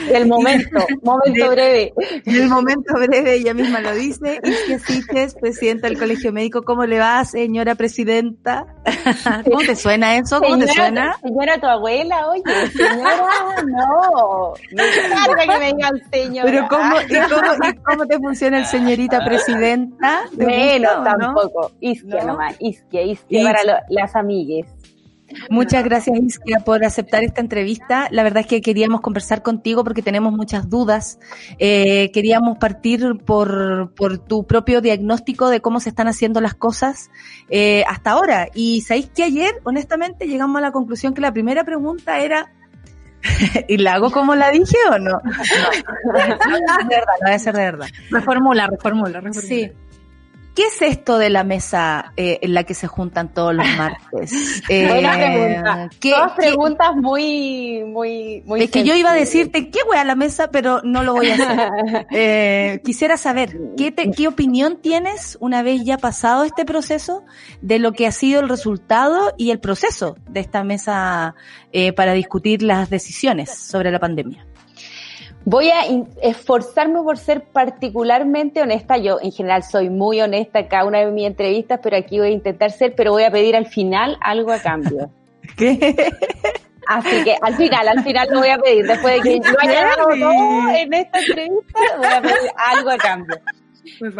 Del momento, momento breve. del momento breve, ella misma lo dice. Isquia Siches, presidenta del Colegio Médico. ¿Cómo le va, señora presidenta? ¿Cómo te suena eso? ¿Cómo te suena? Señora, tu abuela, oye, señora, no. Me que me digan señora. Pero ¿cómo, y cómo, y cómo te funciona el señorita presidenta? ¿Te Menos gusta o no? tampoco. Isquia ¿No? nomás, Isquia, Isquia Is- para lo- las amigues. Muchas gracias, Isquia, por aceptar esta entrevista. La verdad es que queríamos conversar contigo porque tenemos muchas dudas. Eh, queríamos partir por, por tu propio diagnóstico de cómo se están haciendo las cosas eh, hasta ahora. Y sabéis que ayer, honestamente, llegamos a la conclusión que la primera pregunta era ¿Y la hago como la dije o no? No, no ser de verdad, no a ser de verdad. Reformula, reformula, reformula. Sí. ¿Qué es esto de la mesa eh, en la que se juntan todos los martes? Eh, Buena pregunta. ¿qué- Todas qué- preguntas muy, muy, muy. es que yo iba a decirte qué wea la mesa, pero no lo voy a hacer. Eh, quisiera saber, ¿qué, te- ¿qué opinión tienes una vez ya pasado este proceso de lo que ha sido el resultado y el proceso de esta mesa eh, para discutir las decisiones sobre la pandemia? Voy a esforzarme por ser particularmente honesta. Yo en general soy muy honesta en cada una de mis entrevistas, pero aquí voy a intentar ser, pero voy a pedir al final algo a cambio. ¿Qué? Así que al final, al final lo voy a pedir. Después de que yo haya dado todo en esta entrevista, voy a pedir algo a cambio.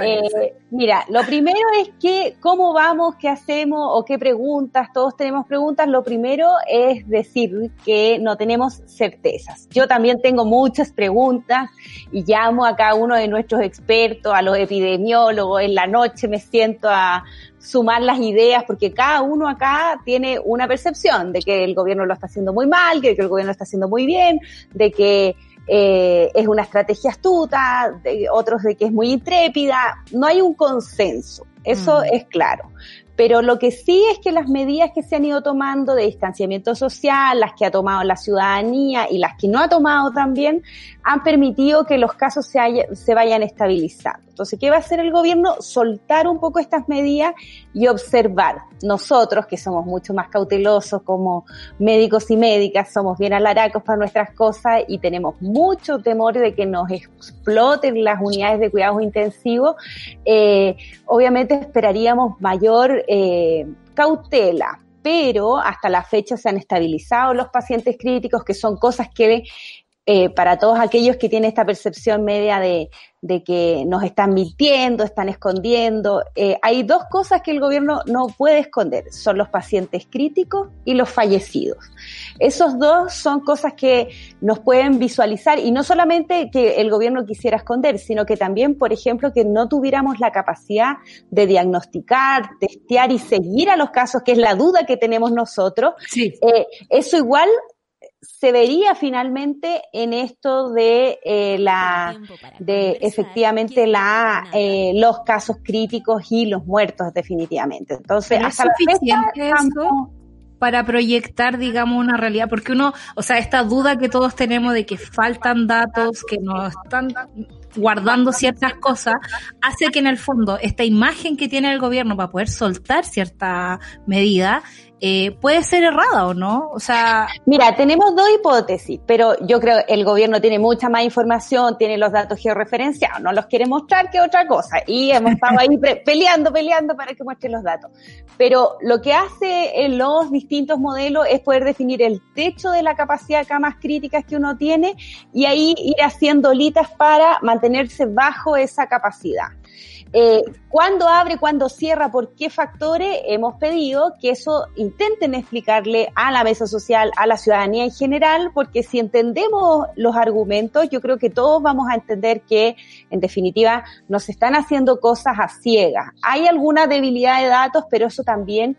Eh, mira, lo primero es que cómo vamos, qué hacemos o qué preguntas, todos tenemos preguntas. Lo primero es decir que no tenemos certezas. Yo también tengo muchas preguntas y llamo a cada uno de nuestros expertos, a los epidemiólogos, en la noche me siento a sumar las ideas porque cada uno acá tiene una percepción de que el gobierno lo está haciendo muy mal, de que el gobierno lo está haciendo muy bien, de que eh, es una estrategia astuta, de otros de que es muy intrépida. No hay un consenso, eso Mm. es claro. Pero lo que sí es que las medidas que se han ido tomando de distanciamiento social, las que ha tomado la ciudadanía y las que no ha tomado también, han permitido que los casos se, haya- se vayan estabilizando. Entonces, ¿qué va a hacer el gobierno? Soltar un poco estas medidas y observar. Nosotros, que somos mucho más cautelosos como médicos y médicas, somos bien alaracos para nuestras cosas y tenemos mucho temor de que nos exploten las unidades de cuidados intensivos, eh, obviamente esperaríamos mayor eh, cautela. Pero hasta la fecha se han estabilizado los pacientes críticos, que son cosas que eh, para todos aquellos que tienen esta percepción media de, de que nos están mintiendo, están escondiendo. Eh, hay dos cosas que el gobierno no puede esconder, son los pacientes críticos y los fallecidos. Esos dos son cosas que nos pueden visualizar y no solamente que el gobierno quisiera esconder, sino que también, por ejemplo, que no tuviéramos la capacidad de diagnosticar, testear y seguir a los casos, que es la duda que tenemos nosotros. Sí. Eh, eso igual se vería finalmente en esto de eh, la de efectivamente la eh, los casos críticos y los muertos definitivamente. Entonces es hasta la fecha suficiente estamos- eso para proyectar, digamos, una realidad, porque uno, o sea, esta duda que todos tenemos de que faltan datos, que nos están guardando ciertas cosas, hace que en el fondo esta imagen que tiene el gobierno para poder soltar cierta medida eh, puede ser errada o no, o sea, Mira, tenemos dos hipótesis, pero yo creo el gobierno tiene mucha más información, tiene los datos georreferenciados, no los quiere mostrar que otra cosa. Y hemos estado ahí peleando, peleando para que muestre los datos. Pero lo que hace en los distintos modelos es poder definir el techo de la capacidad de camas críticas que uno tiene y ahí ir haciendo litas para mantenerse bajo esa capacidad. Eh, cuándo abre, cuándo cierra, por qué factores, hemos pedido que eso intenten explicarle a la mesa social, a la ciudadanía en general, porque si entendemos los argumentos, yo creo que todos vamos a entender que, en definitiva, nos están haciendo cosas a ciegas. Hay alguna debilidad de datos, pero eso también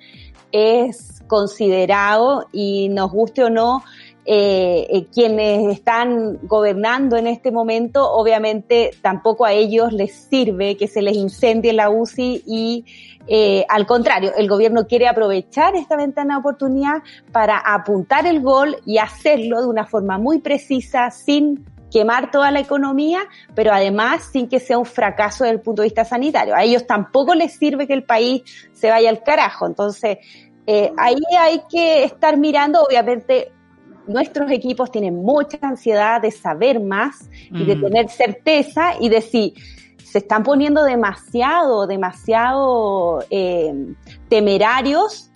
es considerado y nos guste o no, eh, eh, quienes están gobernando en este momento, obviamente tampoco a ellos les sirve que se les incendie la UCI y eh, al contrario, el gobierno quiere aprovechar esta ventana de oportunidad para apuntar el gol y hacerlo de una forma muy precisa, sin quemar toda la economía, pero además sin que sea un fracaso desde el punto de vista sanitario. A ellos tampoco les sirve que el país se vaya al carajo. Entonces, eh, ahí hay que estar mirando, obviamente, nuestros equipos tienen mucha ansiedad de saber más y de Mm. tener certeza y de si se están poniendo demasiado, demasiado eh, temerarios,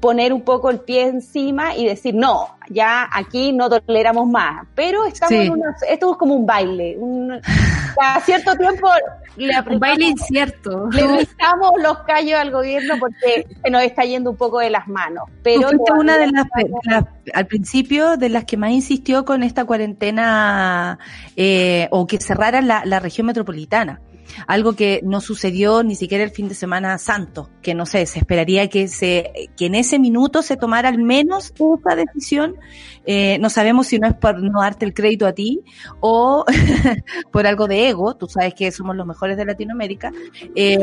poner un poco el pie encima y decir, no, ya aquí no toleramos más. Pero estamos Sí. en una, esto es como un baile. Un, cada cierto tiempo le Un apretamos, baile incierto. le rizamos los callos al gobierno porque se nos está yendo un poco de las manos. Pero fuiste una de las, las- al principio, de las que más insistió con esta cuarentena eh, o que cerraran la, la región metropolitana. Algo que no sucedió ni siquiera el fin de semana santo, que no sé, se esperaría que se, que en ese minuto se tomara al menos esta decisión. Eh, no sabemos si no es por no darte el crédito a ti o por algo de ego, tú sabes que somos los mejores de Latinoamérica, eh,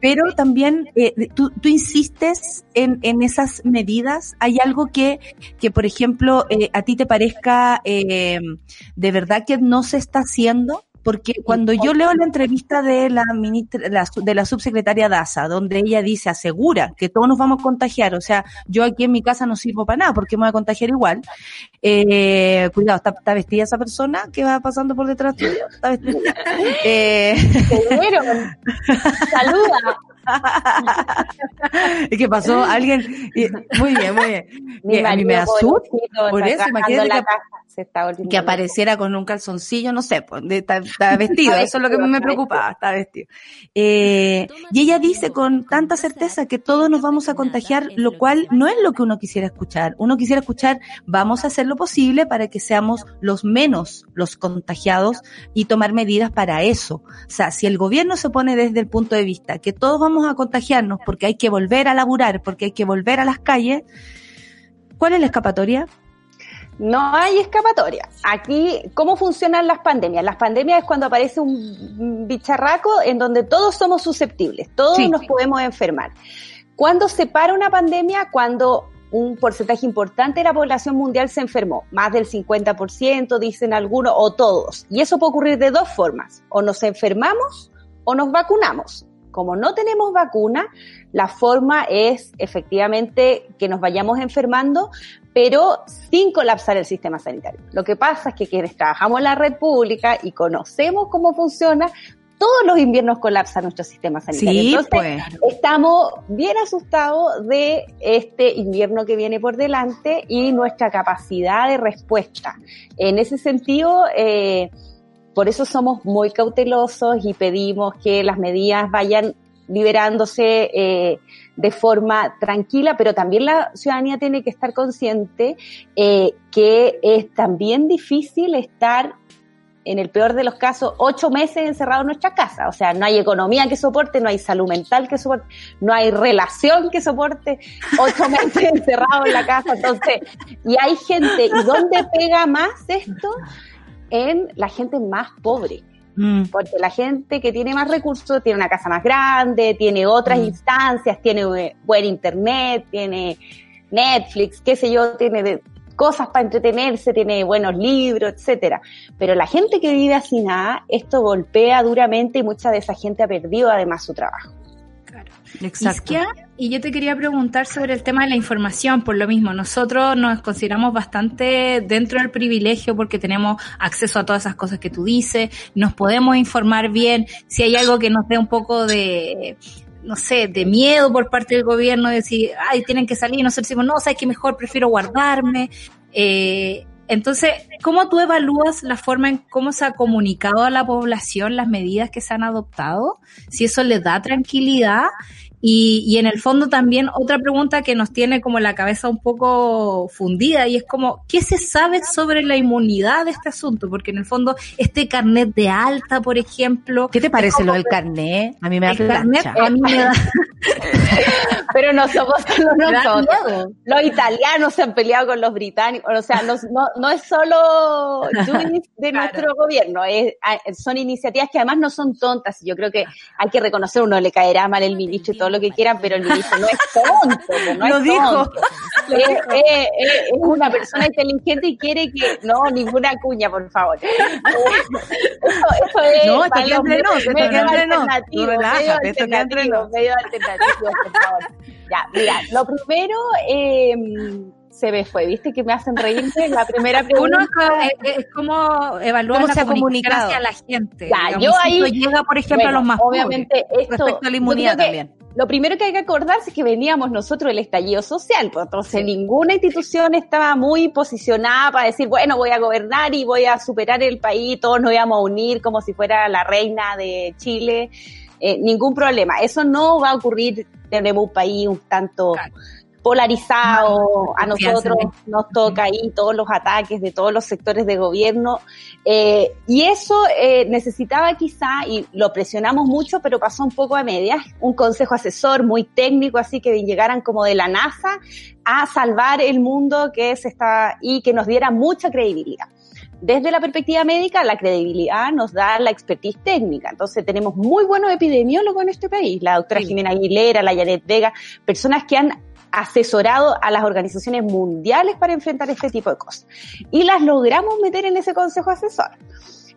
pero también eh, tú, tú insistes en, en esas medidas. ¿Hay algo que, que por ejemplo, eh, a ti te parezca de verdad que no se está haciendo? Porque cuando yo leo la entrevista de la ministra, la de la subsecretaria Daza, donde ella dice, asegura que todos nos vamos a contagiar, o sea, yo aquí en mi casa no sirvo para nada porque me voy a contagiar igual. Eh, cuidado, ¿está, está vestida esa persona que va pasando por detrás tuyo? ¿Está vestida? Eh, te Saluda. ¿Qué pasó? Alguien. y- Muy bien, muy bien. Mi Eh, a mí me asusta por eso, imagínate que- se está que apareciera con un calzoncillo, no sé, pues, de- está, está vestido, eso es lo que me preocupaba, está vestido. Eh, y ella dice con tanta certeza que todos nos vamos a contagiar, lo cual no es lo que uno quisiera escuchar. Uno quisiera escuchar, vamos a hacer lo posible para que seamos los menos los contagiados y tomar medidas para eso. O sea, si el gobierno se pone desde el punto de vista que todos vamos a contagiarnos porque hay que volver a laburar, porque hay que volver a las calles, ¿cuál es la escapatoria? No hay escapatoria. Aquí, ¿cómo funcionan las pandemias? Las pandemias es cuando aparece un bicharraco en donde todos somos susceptibles, todos Sí. nos podemos enfermar. ¿Cuándo se para una pandemia? Cuando un porcentaje importante de la población mundial se enfermó, más del 50%, dicen algunos, o todos. Y eso puede ocurrir de dos formas, o nos enfermamos o nos vacunamos. Como no tenemos vacuna, la forma es efectivamente que nos vayamos enfermando, pero sin colapsar el sistema sanitario. Lo que pasa es que quienes trabajamos en la red pública y conocemos cómo funciona, todos los inviernos colapsa nuestro sistema sanitario. Sí, Entonces, pues. estamos bien asustados de este invierno que viene por delante y nuestra capacidad de respuesta. En ese sentido, eh, por eso somos muy cautelosos y pedimos que las medidas vayan liberándose eh, de forma tranquila, pero también la ciudadanía tiene que estar consciente eh, que es también difícil estar en el peor de los casos, ocho meses encerrados en nuestra casa. O sea, no hay economía que soporte, no hay salud mental que soporte, no hay relación que soporte, ocho meses encerrados en la casa. Entonces, y hay gente, ¿y dónde pega más esto? En la gente más pobre. Mm. Porque la gente que tiene más recursos tiene una casa más grande, tiene otras Mm. instancias, tiene eh, buen internet, tiene Netflix, qué sé yo, tiene de- cosas para entretenerse, tiene buenos libros, etcétera. Pero la gente que vive así nada, esto golpea duramente y mucha de esa gente ha perdido además su trabajo. Exacto. Isquia, y yo te quería preguntar sobre el tema de la información, por lo mismo, nosotros nos consideramos bastante dentro del privilegio porque tenemos acceso a todas esas cosas que tú dices, nos podemos informar bien, si hay algo que nos dé un poco de, no sé, de miedo por parte del gobierno, de decir, ay, tienen que salir, nosotros decimos, no, sabes que mejor prefiero guardarme, eh, Entonces, ¿cómo tú evalúas la forma en cómo se ha comunicado a la población las medidas que se han adoptado? Si eso les da tranquilidad. Y, y en el fondo también otra pregunta que nos tiene como la cabeza un poco fundida y es como, ¿qué se sabe sobre la inmunidad de este asunto? Porque en el fondo este carnet de alta, por ejemplo... ¿Qué te parece lo del carnet? A mí me da El carnet a mí me da... Pero no somos solo nosotros. Los italianos se han peleado con los británicos. O sea, no, no, no es solo de nuestro gobierno. es- son iniciativas que además no son tontas. Yo creo que hay que reconocer, uno le caerá mal el ministro y todo lo que quieran, pero el ministro no es tonto. pues, No Lo es dijo. tonto. Es, es- es- es una persona inteligente y quiere que... No, ninguna cuña, por favor. Eh, Eso, eso es... No, esto queda entre nos, esto medios queda entre nos. alternativos, Tú relájate, medios esto queda entre alternativos, nos. medios alternativos, por favor. Ya, mira, lo primero eh, se me fue, ¿viste? Que me hacen reírme. La primera pregunta. Uno es, es- como evaluar ¿Cómo la se ha comunicación comunicado? hacia la gente. Ya, digamos, yo ahí- llega, por ejemplo, a los más obviamente pobres. esto, Respecto a la inmunidad también. Lo primero que hay que acordarse es que veníamos nosotros del estallido social, pues entonces ninguna institución estaba muy posicionada para decir, bueno, voy a gobernar y voy a superar el país, todos nos íbamos a unir como si fuera la reina de Chile, Eh, ningún problema. Eso no va a ocurrir, tenemos un país un tanto. Polarizado, a Confianza nosotros nos toca ahí todos los ataques de todos los sectores de gobierno eh, y eso eh, necesitaba quizá, y lo presionamos mucho, pero pasó un poco a medias, un consejo asesor muy técnico, así que llegaran como de la NASA a salvar el mundo que se está y que nos diera mucha credibilidad. Desde la perspectiva médica, la credibilidad nos da la expertise técnica. Entonces tenemos muy buenos epidemiólogos en este país. La doctora Sí. Jimena Aguilera, la Janet Vega, personas que han asesorado a las organizaciones mundiales para enfrentar este tipo de cosas. Y las logramos meter en ese consejo asesor.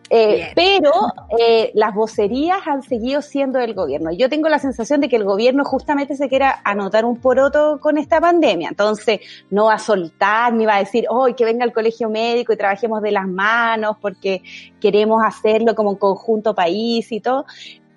Eh, pero eh, las vocerías han seguido siendo del gobierno. Yo tengo la sensación de que el gobierno justamente se quiera anotar un poroto con esta pandemia. Entonces, no va a soltar ni va a decir, hoy que venga el colegio médico y trabajemos de las manos porque queremos hacerlo como un conjunto país y todo.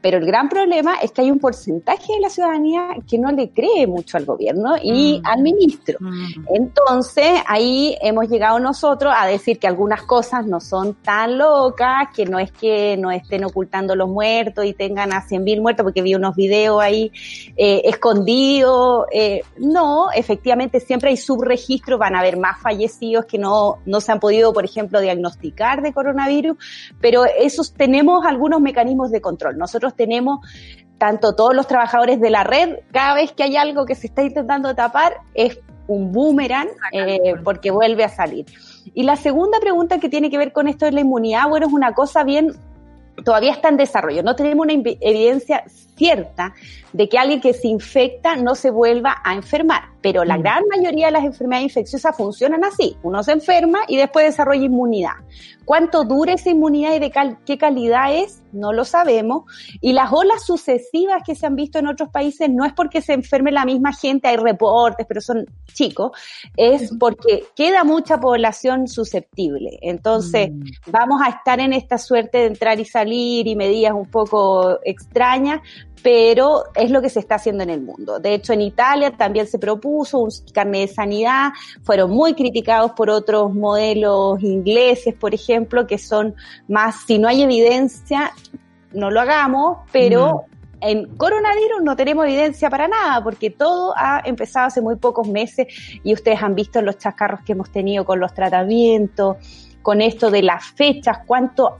Pero el gran problema es que hay un porcentaje de la ciudadanía que no le cree mucho al gobierno y Mm. al ministro. Mm. Entonces, ahí hemos llegado nosotros a decir que algunas cosas no son tan locas, que no es que no estén ocultando los muertos y tengan a 100.000 muertos, porque vi unos videos ahí eh, escondidos. Eh, no, efectivamente siempre hay subregistros, van a haber más fallecidos que no, no se han podido, por ejemplo, diagnosticar de coronavirus, pero esos tenemos algunos mecanismos de control. Nosotros tenemos tanto todos los trabajadores de la red, cada vez que hay algo que se está intentando tapar, es un boomerang eh, porque vuelve a salir. Y la segunda pregunta que tiene que ver con esto de la inmunidad, bueno, es una cosa bien, todavía está en desarrollo. No tenemos una evidencia cierta de que alguien que se infecta no se vuelva a enfermar. Pero la Mm. gran mayoría de las enfermedades infecciosas funcionan así. Uno se enferma y después desarrolla inmunidad. ¿Cuánto dura esa inmunidad y de cal- qué calidad es? No lo sabemos. Y las olas sucesivas que se han visto en otros países no es porque se enferme la misma gente, hay reportes, pero son chicos, es porque queda mucha población susceptible. Entonces, Mm. vamos a estar en esta suerte de entrar y salir y medidas un poco extrañas, pero es lo que se está haciendo en el mundo. De hecho, en Italia también se propuso un carnet de sanidad, fueron muy criticados por otros modelos ingleses, por ejemplo, que son más, si no hay evidencia, no lo hagamos, pero en coronavirus no tenemos evidencia para nada, porque todo ha empezado hace muy pocos meses y ustedes han visto los chascarros que hemos tenido con los tratamientos, con esto de las fechas, cuánto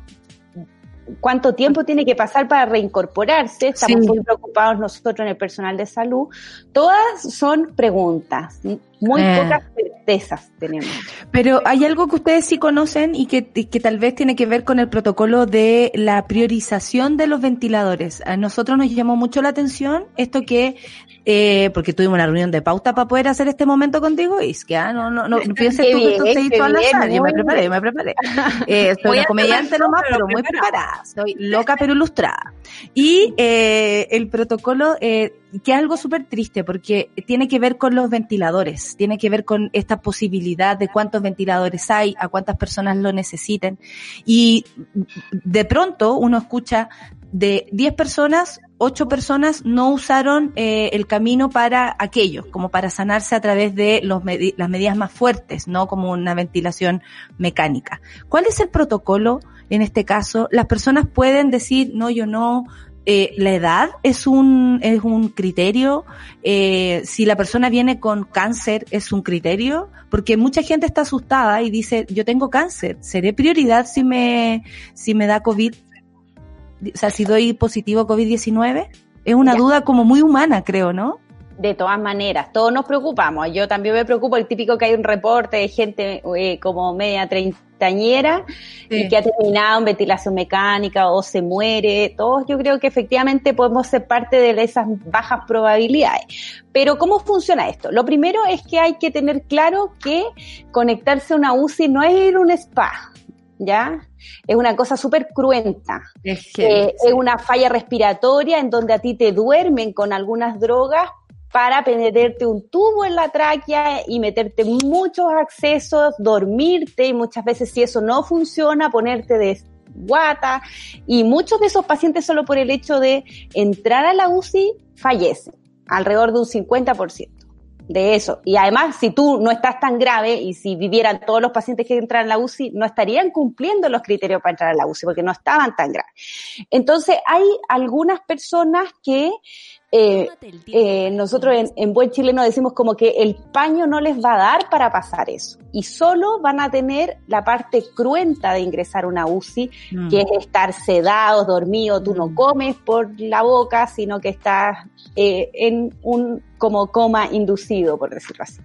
cuánto tiempo tiene que pasar para reincorporarse, estamos Sí. muy preocupados nosotros en el personal de salud. Todas son preguntas, muy Eh. pocas certezas tenemos. Pero hay algo que ustedes sí conocen y que, que tal vez tiene que ver con el protocolo de la priorización de los ventiladores. A nosotros nos llamó mucho la atención esto que, eh, porque tuvimos una reunión de pauta para poder hacer este momento contigo, y es que ah, no, no, no, pienses tú que esto bien, se hizo bien. Yo me preparé, bien. me preparé. Eh, soy una comediante nomás, pero pero muy preparada. preparada. Soy loca pero ilustrada. Y eh, el protocolo, eh, que es algo súper triste porque tiene que ver con los ventiladores, tiene que ver con esta posibilidad de cuántos ventiladores hay, a cuántas personas lo necesiten. Y de pronto uno escucha de 10 personas, ocho personas no usaron eh, el camino para aquello, como para sanarse a través de los medi- las medidas más fuertes, no como una ventilación mecánica. ¿Cuál es el protocolo en este caso? Las personas pueden decir, no, yo no. Eh, la edad es un es un criterio. Eh, si la persona viene con cáncer es un criterio, porque mucha gente está asustada y dice, yo tengo cáncer, seré prioridad si me si me da COVID o sea, si doy positivo COVID-19, es una Ya. duda como muy humana, creo, ¿no? De todas maneras, todos nos preocupamos. Yo también me preocupo, el típico que hay un reporte de gente eh, como media y que ha terminado en ventilación mecánica o se muere. Todos yo creo que efectivamente podemos ser parte de esas bajas probabilidades. Pero ¿cómo funciona esto? Lo primero es que hay que tener claro que conectarse a una UCI no es ir a un spa, ¿ya? Es una cosa súper cruenta. Es Eh, es una falla respiratoria en donde a ti te duermen con algunas drogas para meterte un tubo en la tráquea y meterte muchos accesos, dormirte y muchas veces si eso no funciona, ponerte de guata y muchos de esos pacientes solo por el hecho de entrar a la UCI fallecen, alrededor de un 50% de eso. Y además, si tú no estás tan grave y si vivieran todos los pacientes que entran a la UCI, no estarían cumpliendo los criterios para entrar a la UCI porque no estaban tan graves. Entonces, hay algunas personas que eh, eh, nosotros en, en Buen Chile nos decimos como que el paño no les va a dar para pasar eso. Y solo van a tener la parte cruenta de ingresar una UCI, Mm. que es estar sedados, dormidos, tú no comes por la boca, sino que estás eh, en un como coma inducido, por decirlo así.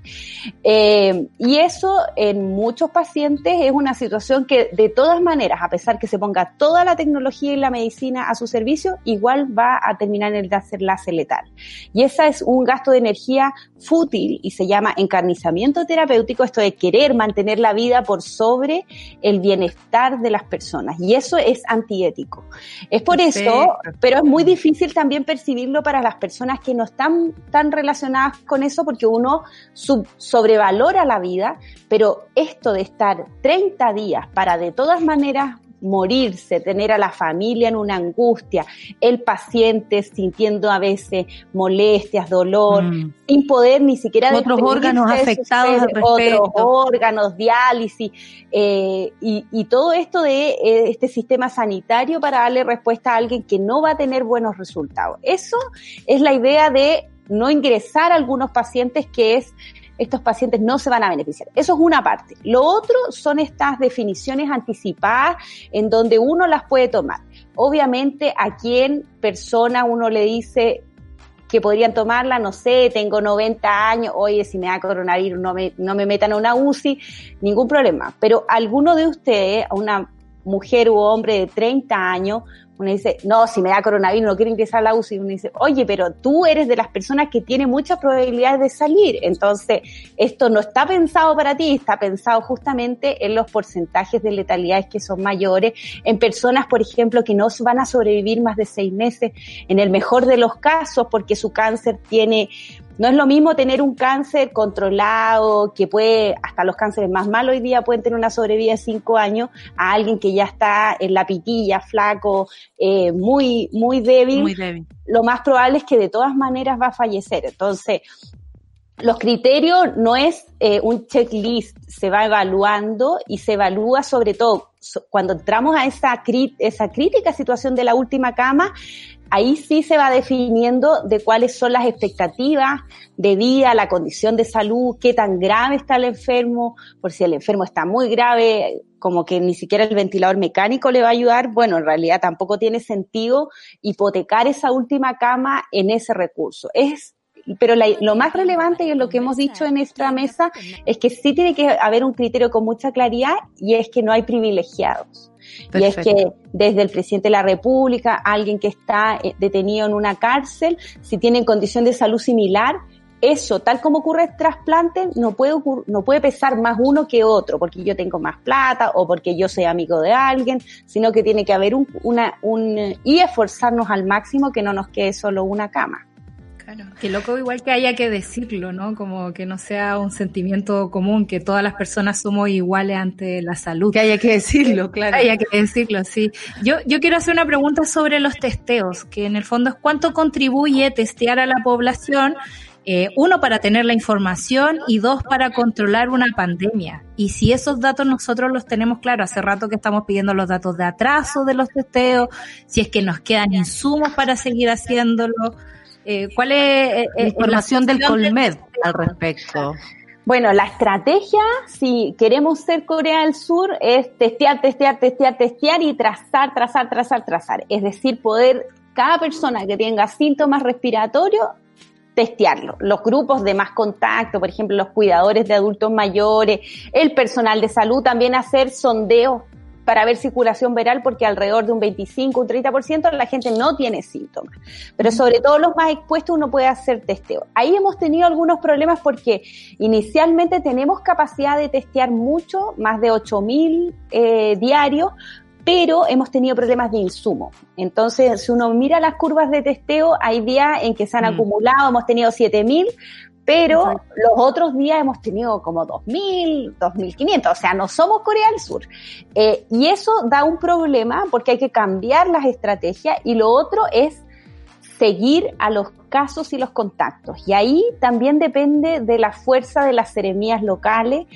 Eh, y eso en muchos pacientes es una situación que de todas maneras, a pesar que se ponga toda la tecnología y la medicina a su servicio, igual va a terminar en el desenlace letal. Y esa es un gasto de energía fútil y se llama encarnizamiento terapéutico, esto de querer mantener la vida por sobre el bienestar de las personas. Y eso es antiético. Es por eso, pero es muy difícil también percibirlo para las personas que no están tan relacionadas con eso porque uno sub- sobrevalora la vida, pero esto de estar 30 días para de todas maneras morirse, tener a la familia en una angustia, el paciente sintiendo a veces molestias, dolor, Mm. sin poder ni siquiera Otros órganos afectados al respecto. otros órganos, diálisis, eh, y, y todo esto de eh, este sistema sanitario para darle respuesta a alguien que no va a tener buenos resultados. Eso es la idea de no ingresar a algunos pacientes que es estos pacientes no se van a beneficiar. Eso es una parte. Lo otro son estas definiciones anticipadas en donde uno las puede tomar. Obviamente a quién persona uno le dice que podrían tomarla, no sé, tengo 90 años, oye, si me da coronavirus no me, no me metan a una UCI, ningún problema. Pero alguno de ustedes, una mujer u hombre de 30 años, uno dice, no, si me da coronavirus no quiero ingresar a la UCI, uno dice, oye, pero tú eres de las personas que tiene muchas probabilidades de salir, entonces esto no está pensado para ti, está pensado justamente en los porcentajes de letalidades que son mayores, en personas, por ejemplo, que no van a sobrevivir más de seis meses, en el mejor de los casos, porque su cáncer tiene no es lo mismo tener un cáncer controlado, que puede, hasta los cánceres más malos hoy día pueden tener una sobrevida de cinco años, a alguien que ya está en la pitilla, flaco, eh, muy, muy débil. Muy débil. Lo más probable es que de todas maneras va a fallecer. Entonces, los criterios no es eh, un checklist, se va evaluando y se evalúa sobre todo so- cuando entramos a esa, esa crítica situación de la última cama, ahí sí se va definiendo de cuáles son las expectativas de vida, la condición de salud, qué tan grave está el enfermo, por si el enfermo está muy grave, como que ni siquiera el ventilador mecánico le va a ayudar, bueno, en realidad tampoco tiene sentido hipotecar esa última cama en ese recurso. Es pero lo más relevante y es lo que hemos dicho en esta mesa es que sí tiene que haber un criterio con mucha claridad y es que no hay privilegiados. Y es que desde el presidente de la República, alguien que está eh, detenido en una cárcel, si tiene condición de salud similar, eso, tal como ocurre el trasplante, no puede, no puede pesar más uno que otro, porque yo tengo más plata o porque yo soy amigo de alguien, sino que tiene que haber un, una, un, eh, y esforzarnos al máximo que no nos quede solo una cama. Claro, qué loco igual que haya que decirlo, ¿no? Como que no sea un sentimiento común, que todas las personas somos iguales ante la salud. Que haya que decirlo, claro. Haya que decirlo, sí. Yo, yo quiero hacer una pregunta sobre los testeos, que en el fondo es cuánto contribuye testear a la población, eh, uno para tener la información y dos para controlar una pandemia. Y si esos datos nosotros los tenemos claro, hace rato que estamos pidiendo los datos de atraso de los testeos, si es que nos quedan insumos para seguir haciéndolo. Eh, ¿Cuál es eh, eh, Información del Colmed al respecto. Bueno, la estrategia, si queremos ser Corea del Sur, es testear, testear, testear, testear y trazar, trazar, trazar, trazar. Es decir, poder, cada persona que tenga síntomas respiratorios, testearlo. Los grupos de más contacto, por ejemplo, los cuidadores de adultos mayores, el personal de salud, también hacer sondeos para ver circulación viral, porque alrededor de un 25, un 30% la gente no tiene síntomas. Pero sobre todo los más expuestos uno puede hacer testeo. Ahí hemos tenido algunos problemas porque inicialmente tenemos capacidad de testear mucho, más de 8.000 eh, diarios, pero hemos tenido problemas de insumo. Entonces, si uno mira las curvas de testeo, hay días en que se han Mm. acumulado, hemos tenido 7.000, pero los otros días hemos tenido como 2.000, 2.500, o sea, no somos Corea del Sur. Eh, y eso da un problema porque hay que cambiar las estrategias y lo otro es seguir a los casos y los contactos. Y ahí también depende de la fuerza de las seremías locales,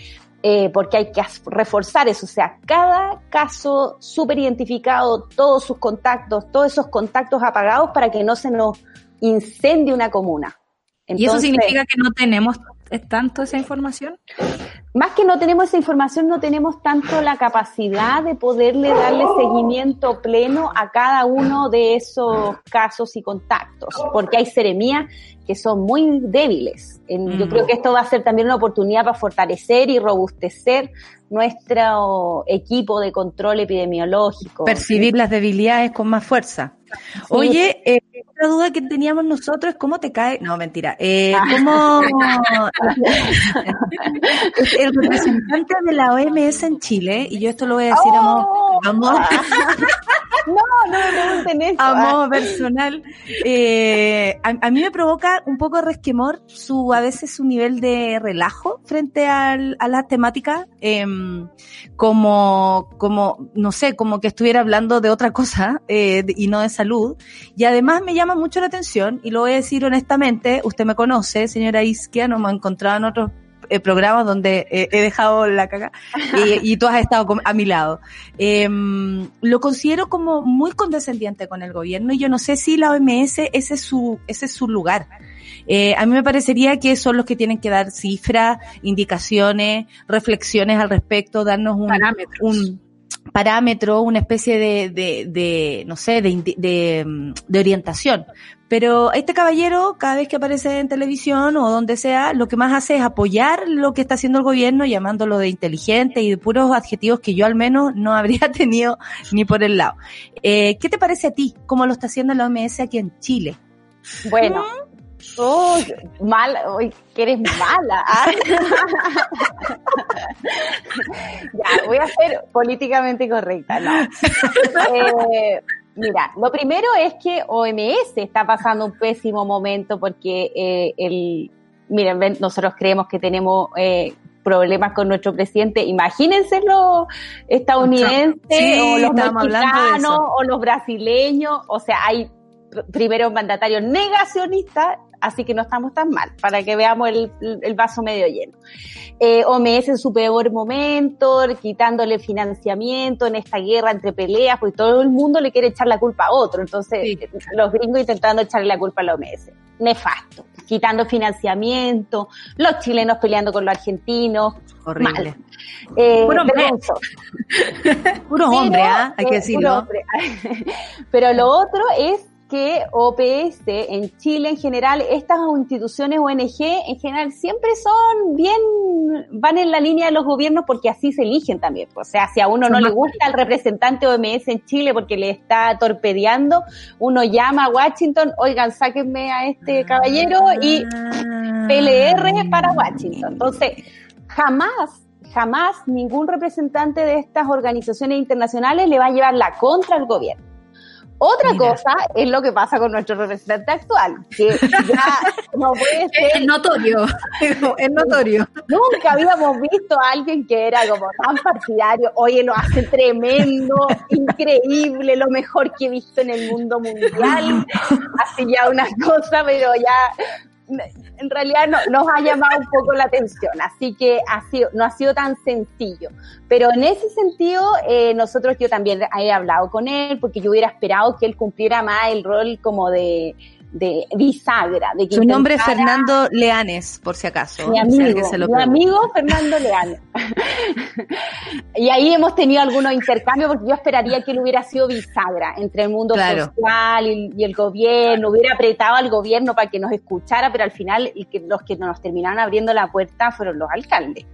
eh, porque hay que reforzar eso. O sea, cada caso súper identificado, todos sus contactos, todos esos contactos apagados para que no se nos incendie una comuna. ¿Y eso significa que no tenemos tanto esa información? más que no tenemos esa información, no tenemos tanto la capacidad de poderle darle seguimiento pleno a cada uno de esos casos y contactos, porque hay seremías que son muy débiles. Yo Mm. creo que esto va a ser también una oportunidad para fortalecer y robustecer nuestro equipo de control epidemiológico. Percibir las debilidades con más fuerza. Oye, eh, otra duda que teníamos nosotros es cómo te cae. No, mentira. Eh, ¿Cómo el representante de la OMS en Chile, y yo esto lo voy a decir a modo, ¡Oh! No, no me pregunten eso. a Ah. modo personal, eh, a, a mí me provoca un poco de resquemor su, a veces su nivel de relajo frente al- a las temáticas, em, como, como, no sé, como que estuviera hablando de otra cosa, eh, y no de salud. Y además me llama mucho la atención, y lo voy a decir honestamente, usted me conoce, señora Isquia, nos hemos encontrado en otros eh, programas donde eh, he dejado la caga y, y tú has estado a mi lado. Em, lo considero como muy condescendiente con el gobierno y yo no sé si la OMS ese es su, ese es su lugar. Eh, a mí me parecería que son los que tienen que dar cifras, indicaciones, reflexiones al respecto, darnos un, un parámetro, una especie de, de, de no sé, de, de, mm, de orientación. Pero este caballero, cada vez que aparece en televisión o donde sea, lo que más hace es apoyar lo que está haciendo el gobierno, llamándolo de inteligente y de puros adjetivos que yo al menos no habría tenido ni por el lado. Eh, ¿Qué te parece a ti? ¿Cómo lo está haciendo la OMS aquí en Chile? Bueno. Oh, mala, hoy que eres mala. ¿ah? ya, voy a ser políticamente correcta, no. Eh, mira, lo primero es que OMS está pasando un pésimo momento porque eh, el, miren, ven, nosotros creemos que tenemos eh, problemas con nuestro presidente. Imagínense los estadounidenses Sí, o los mexicanos o los brasileños. O sea, hay pr- primeros mandatarios negacionistas, así que no estamos tan mal, para que veamos el, el vaso medio lleno. Eh, OMS en su peor momento, kitándole financiamiento en esta guerra entre peleas, porque todo el mundo le quiere echar la culpa a otro. Entonces, Sí. eh, los gringos intentando echarle la culpa a la OMS. Nefasto. Quitando financiamiento, los chilenos peleando con los argentinos. Horrible. Eh, Puro hombre. Pero, hombres, ¿ah? Hay que eh, decirlo. puro hombre. Pero lo otro es que OPS en Chile en general, estas instituciones ONG en general siempre son bien, van en la línea de los gobiernos porque así se eligen también. O sea, si a uno no le gusta el representante OMS en Chile porque le está torpedeando, uno llama a Washington, oigan, sáquenme a este caballero y Ah. PLR para Washington. Entonces, jamás, jamás ningún representante de estas organizaciones internacionales le va a llevar la contra al gobierno. Otra Mira. cosa es lo que pasa con nuestro representante actual, que ya no puede Es ser, notorio, es notorio. nunca habíamos visto a alguien que era como tan partidario, oye, lo hace tremendo, increíble, lo mejor que he visto en el mundo mundial, así ya una cosa, pero ya en realidad no, nos ha llamado un poco la atención, así que ha sido, no ha sido tan sencillo. Pero en ese sentido, eh, nosotros, yo también he hablado con él, porque yo hubiera esperado que él cumpliera más el rol como de, de bisagra. De que Su nombre es Fernando Leanes, por si acaso. mi amigo, alguien se lo mi amigo Fernando Leal. y ahí hemos tenido algunos intercambios porque yo esperaría que él hubiera sido bisagra entre el mundo Claro. social y, y el gobierno, hubiera apretado al gobierno para que nos escuchara, pero al final los que nos terminaron abriendo la puerta fueron los alcaldes.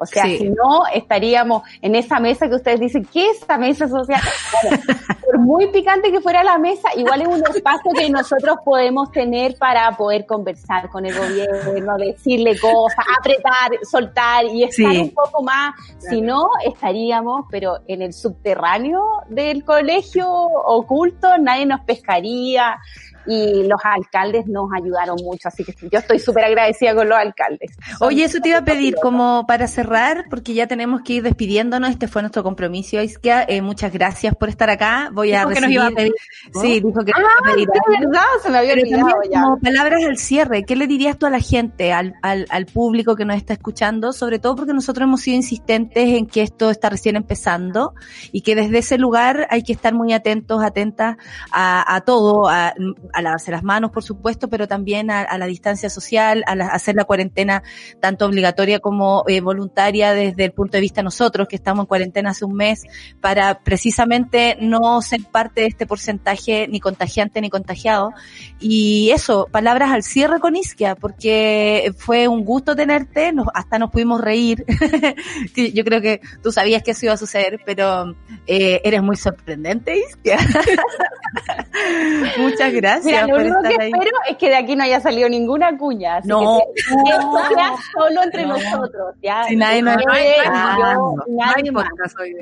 O sea, Sí. si no, estaríamos en esa mesa que ustedes dicen, ¿qué es esa mesa social? Bueno, por muy picante que fuera la mesa, igual es un espacio que nosotros podemos tener para poder conversar con el gobierno, decirle cosas, apretar, soltar y estar Sí. un poco más. Si no, estaríamos, pero en el subterráneo del colegio oculto, nadie nos pescaría y los alcaldes nos ayudaron mucho, así que yo estoy súper agradecida con los alcaldes. Son- Oye, eso te iba a pedir como para cerrar, porque ya tenemos que ir despidiéndonos. Este fue nuestro compromiso, Iskia. Eh, muchas gracias por estar acá. Voy a Dijo que nos recibir. iba a pedir, ¿no? Sí, dijo que nos Ah, iba a pedir sí, algo. verdad, se me había olvidado también ya. como palabras al cierre, ¿qué le dirías tú a la gente, al, al, al público que nos está escuchando? Sobre todo porque nosotros hemos sido insistentes en que esto está recién empezando y que desde ese lugar hay que estar muy atentos, atentas a, a todo, a, a lavarse las manos, por supuesto, pero también a, a la distancia social, a, la- hacer la cuarentena tanto obligatoria como eh, voluntaria desde el punto de vista de nosotros, que estamos en cuarentena hace un mes, para precisamente no ser parte de este porcentaje ni contagiante ni contagiado. Y eso, palabras al cierre con Isquia, porque fue un gusto tenerte, nos, hasta nos pudimos reír. Yo creo que tú sabías que eso iba a suceder, pero eh, eres muy sorprendente, Isquia. Muchas gracias Mira, lo por único que ahí. espero es que de aquí no haya salido ninguna cuña. así No. que, que esto sea solo entre No. nosotros. ¿ya? Si nadie nos- no no.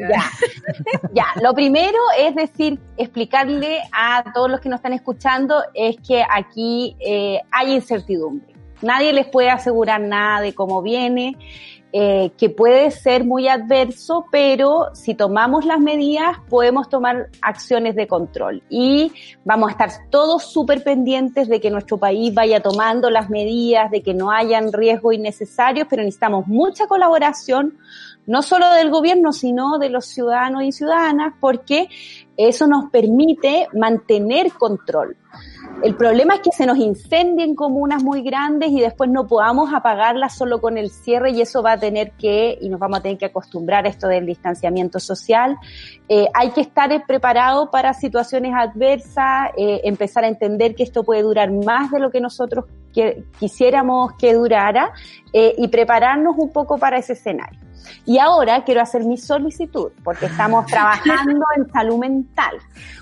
Ya. ya, lo primero es decir, explicarle a todos los que nos están escuchando es que aquí eh, hay incertidumbre. Nadie les puede asegurar nada de cómo viene, eh, que puede ser muy adverso, pero si tomamos las medidas podemos tomar acciones de control y vamos a estar todos súper pendientes de que nuestro país vaya tomando las medidas, de que no hayan riesgos innecesarios, pero necesitamos mucha colaboración no solo del gobierno, sino de los ciudadanos y ciudadanas, porque eso nos permite mantener control. El problema es que se nos incendien comunas muy grandes y después no podamos apagarlas solo con el cierre y eso va a tener que, y nos vamos a tener que acostumbrar a esto del distanciamiento social. Eh, hay que estar preparado para situaciones adversas, eh, empezar a entender que esto puede durar más de lo que nosotros quisiéramos que durara eh, y prepararnos un poco para ese escenario. Y ahora quiero hacer mi solicitud, porque estamos trabajando en salud mental.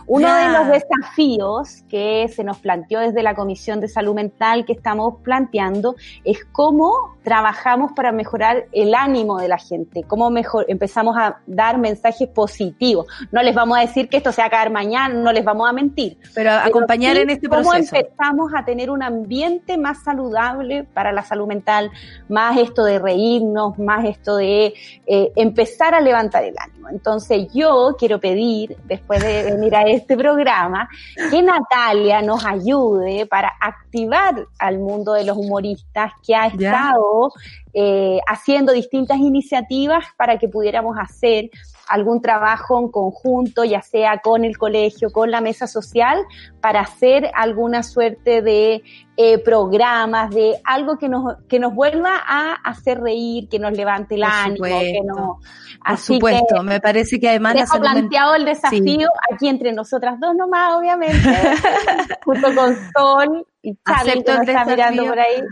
Uno de los desafíos que se nos planteó desde la Comisión de Salud Mental que estamos planteando es cómo trabajamos para mejorar el ánimo de la gente, cómo mejor empezamos a dar mensajes positivos. No les vamos a decir que esto se va a acabar mañana, no les vamos a mentir. Pero Pero acompañar sí en este cómo proceso. empezamos a tener un ambiente más saludable para la salud mental, más esto de reírnos, más esto de eh, empezar a levantar el ánimo. Entonces yo quiero pedir, después de venir a este programa, que Natalia nos ayude para activar al mundo de los humoristas que ha estado eh, haciendo distintas iniciativas para que pudiéramos hacer algún trabajo en conjunto, ya sea con el colegio, con la mesa social, para hacer alguna suerte de eh, programas, de algo que nos, que nos vuelva a hacer reír, que nos levante el Por ánimo, que no. Por Así supuesto, que me parece que además dejo planteado el desafío aquí entre nosotras dos nomás, obviamente, junto con Sol Acepto el desafío. por ahí.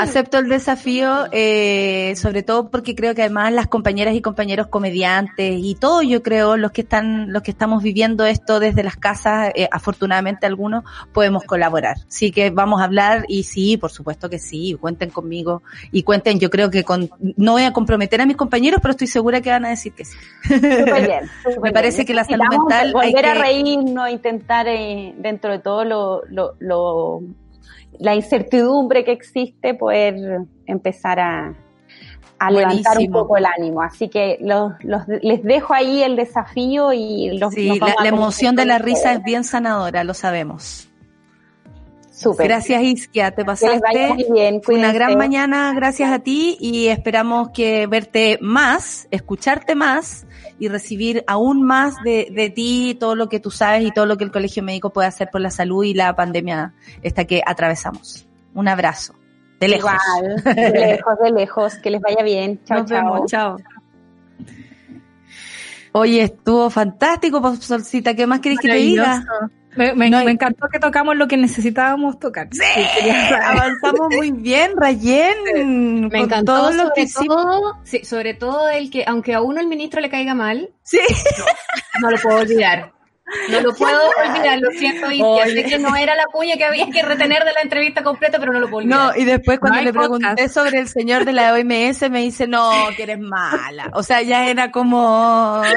Acepto el desafío, eh, sobre todo porque creo que además las compañeras y compañeros comediantes y todos, yo creo, los que están, los que estamos viviendo esto desde las casas, eh, afortunadamente algunos podemos colaborar. Así que vamos a hablar y sí, por supuesto que sí, cuenten conmigo y cuenten, yo creo que con, no voy a comprometer a mis compañeros, pero estoy segura que van a decir que sí. Bien, Me parece bien. que la salud mental hay Volver a que- reírnos, intentar eh, dentro de todo lo, lo, lo- la incertidumbre que existe, poder empezar a, a levantar un poco el ánimo. Así que los, los- les dejo ahí el desafío y los Sí, la, a emoción de la risa es bien sanadora, lo sabemos. Súper. Gracias Isquia, te pasaste. muy bien. Fue una gran mañana, gracias a ti y esperamos que verte más, escucharte más y recibir aún más de, de ti todo lo que tú sabes y todo lo que el Colegio Médico puede hacer por la salud y la pandemia esta que atravesamos. Un abrazo. De lejos. Igual, de lejos, de lejos. Que les vaya bien. Chao, Nos chao. vemos, chao. Oye, estuvo fantástico, Solcita. ¿Qué más querés que te diga? Me, me- No hay- me encantó que tocamos lo que necesitábamos tocar. Sí, saber. Avanzamos muy bien, Rayen. Me encantó todo lo que sobre hicimos. todo, sí, sobre todo el que, aunque a uno el ministro le caiga mal, Sí. no lo puedo olvidar. No lo puedo olvidar, lo siento, y Oye. sé que no era la cuña que había que retener de la entrevista completa, pero no lo puedo olvidar. No, y después cuando No le pregunté podcast. sobre el señor de la OMS me dice, no, que eres mala. O sea, ya era como...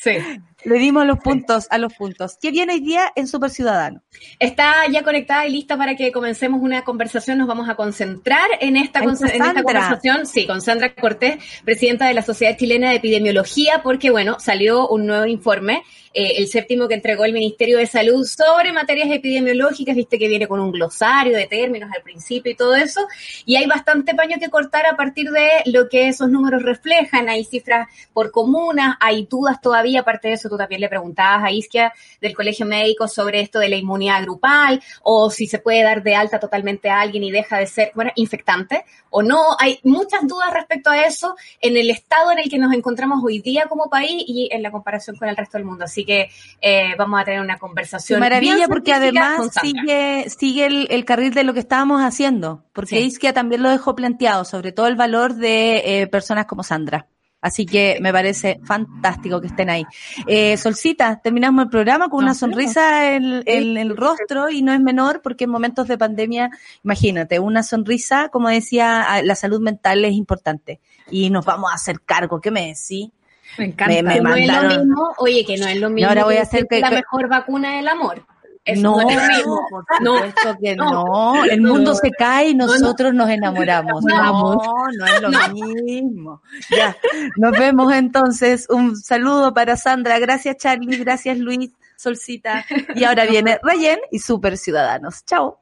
Sí. le dimos los puntos a los puntos. ¿Qué viene hoy día en Super Ciudadano? Está ya conectada y lista para que comencemos una conversación. Nos vamos a concentrar en esta, con en esta conversación, sí, con Sandra Cortés, presidenta de la Sociedad Chilena de Epidemiología, porque bueno, salió un nuevo informe, eh, el séptimo que entregó el Ministerio de Salud sobre materias epidemiológicas, viste que viene con un glosario de términos al principio y todo eso, y hay bastante paño que cortar a partir de lo que esos números reflejan. Hay cifras por comunas, hay dudas todavía, aparte de eso, tú también le preguntabas a Isquia del Colegio Médico sobre esto de la inmunidad grupal, o si se puede dar de alta totalmente a alguien y deja de ser, bueno, infectante, o no. Hay muchas dudas respecto a eso en el estado en el que nos encontramos hoy día como país y en la comparación con el resto del mundo. Así que eh, vamos a tener una conversación. maravilla bien porque además sigue, sigue el, el carril de lo que estábamos haciendo. Porque Sí. Isquia también lo dejó planteado, sobre todo el valor de eh, personas como Sandra. Así que me parece fantástico que estén ahí. Eh, Solcita, terminamos el programa con una sonrisa en, en el rostro y no es menor porque en momentos de pandemia, imagínate, una sonrisa, como decía, a- la salud mental es importante. Y nos vamos a hacer cargo, ¿qué me decís? Me encanta. Me- me Que no es lo mismo, oye, que no es lo mismo ahora voy a hacer que que- la mejor vacuna del amor. Eso no, no, es lo mismo. por No, supuesto que no. no. El mundo se cae y nosotros nos enamoramos. No, No, no es lo mismo. Ya, nos vemos entonces. Un saludo para Sandra. Gracias Charlie, gracias Luis, Solcita. Y ahora viene Rayen y Super Ciudadanos. Chao.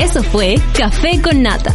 Eso fue Café con Nata.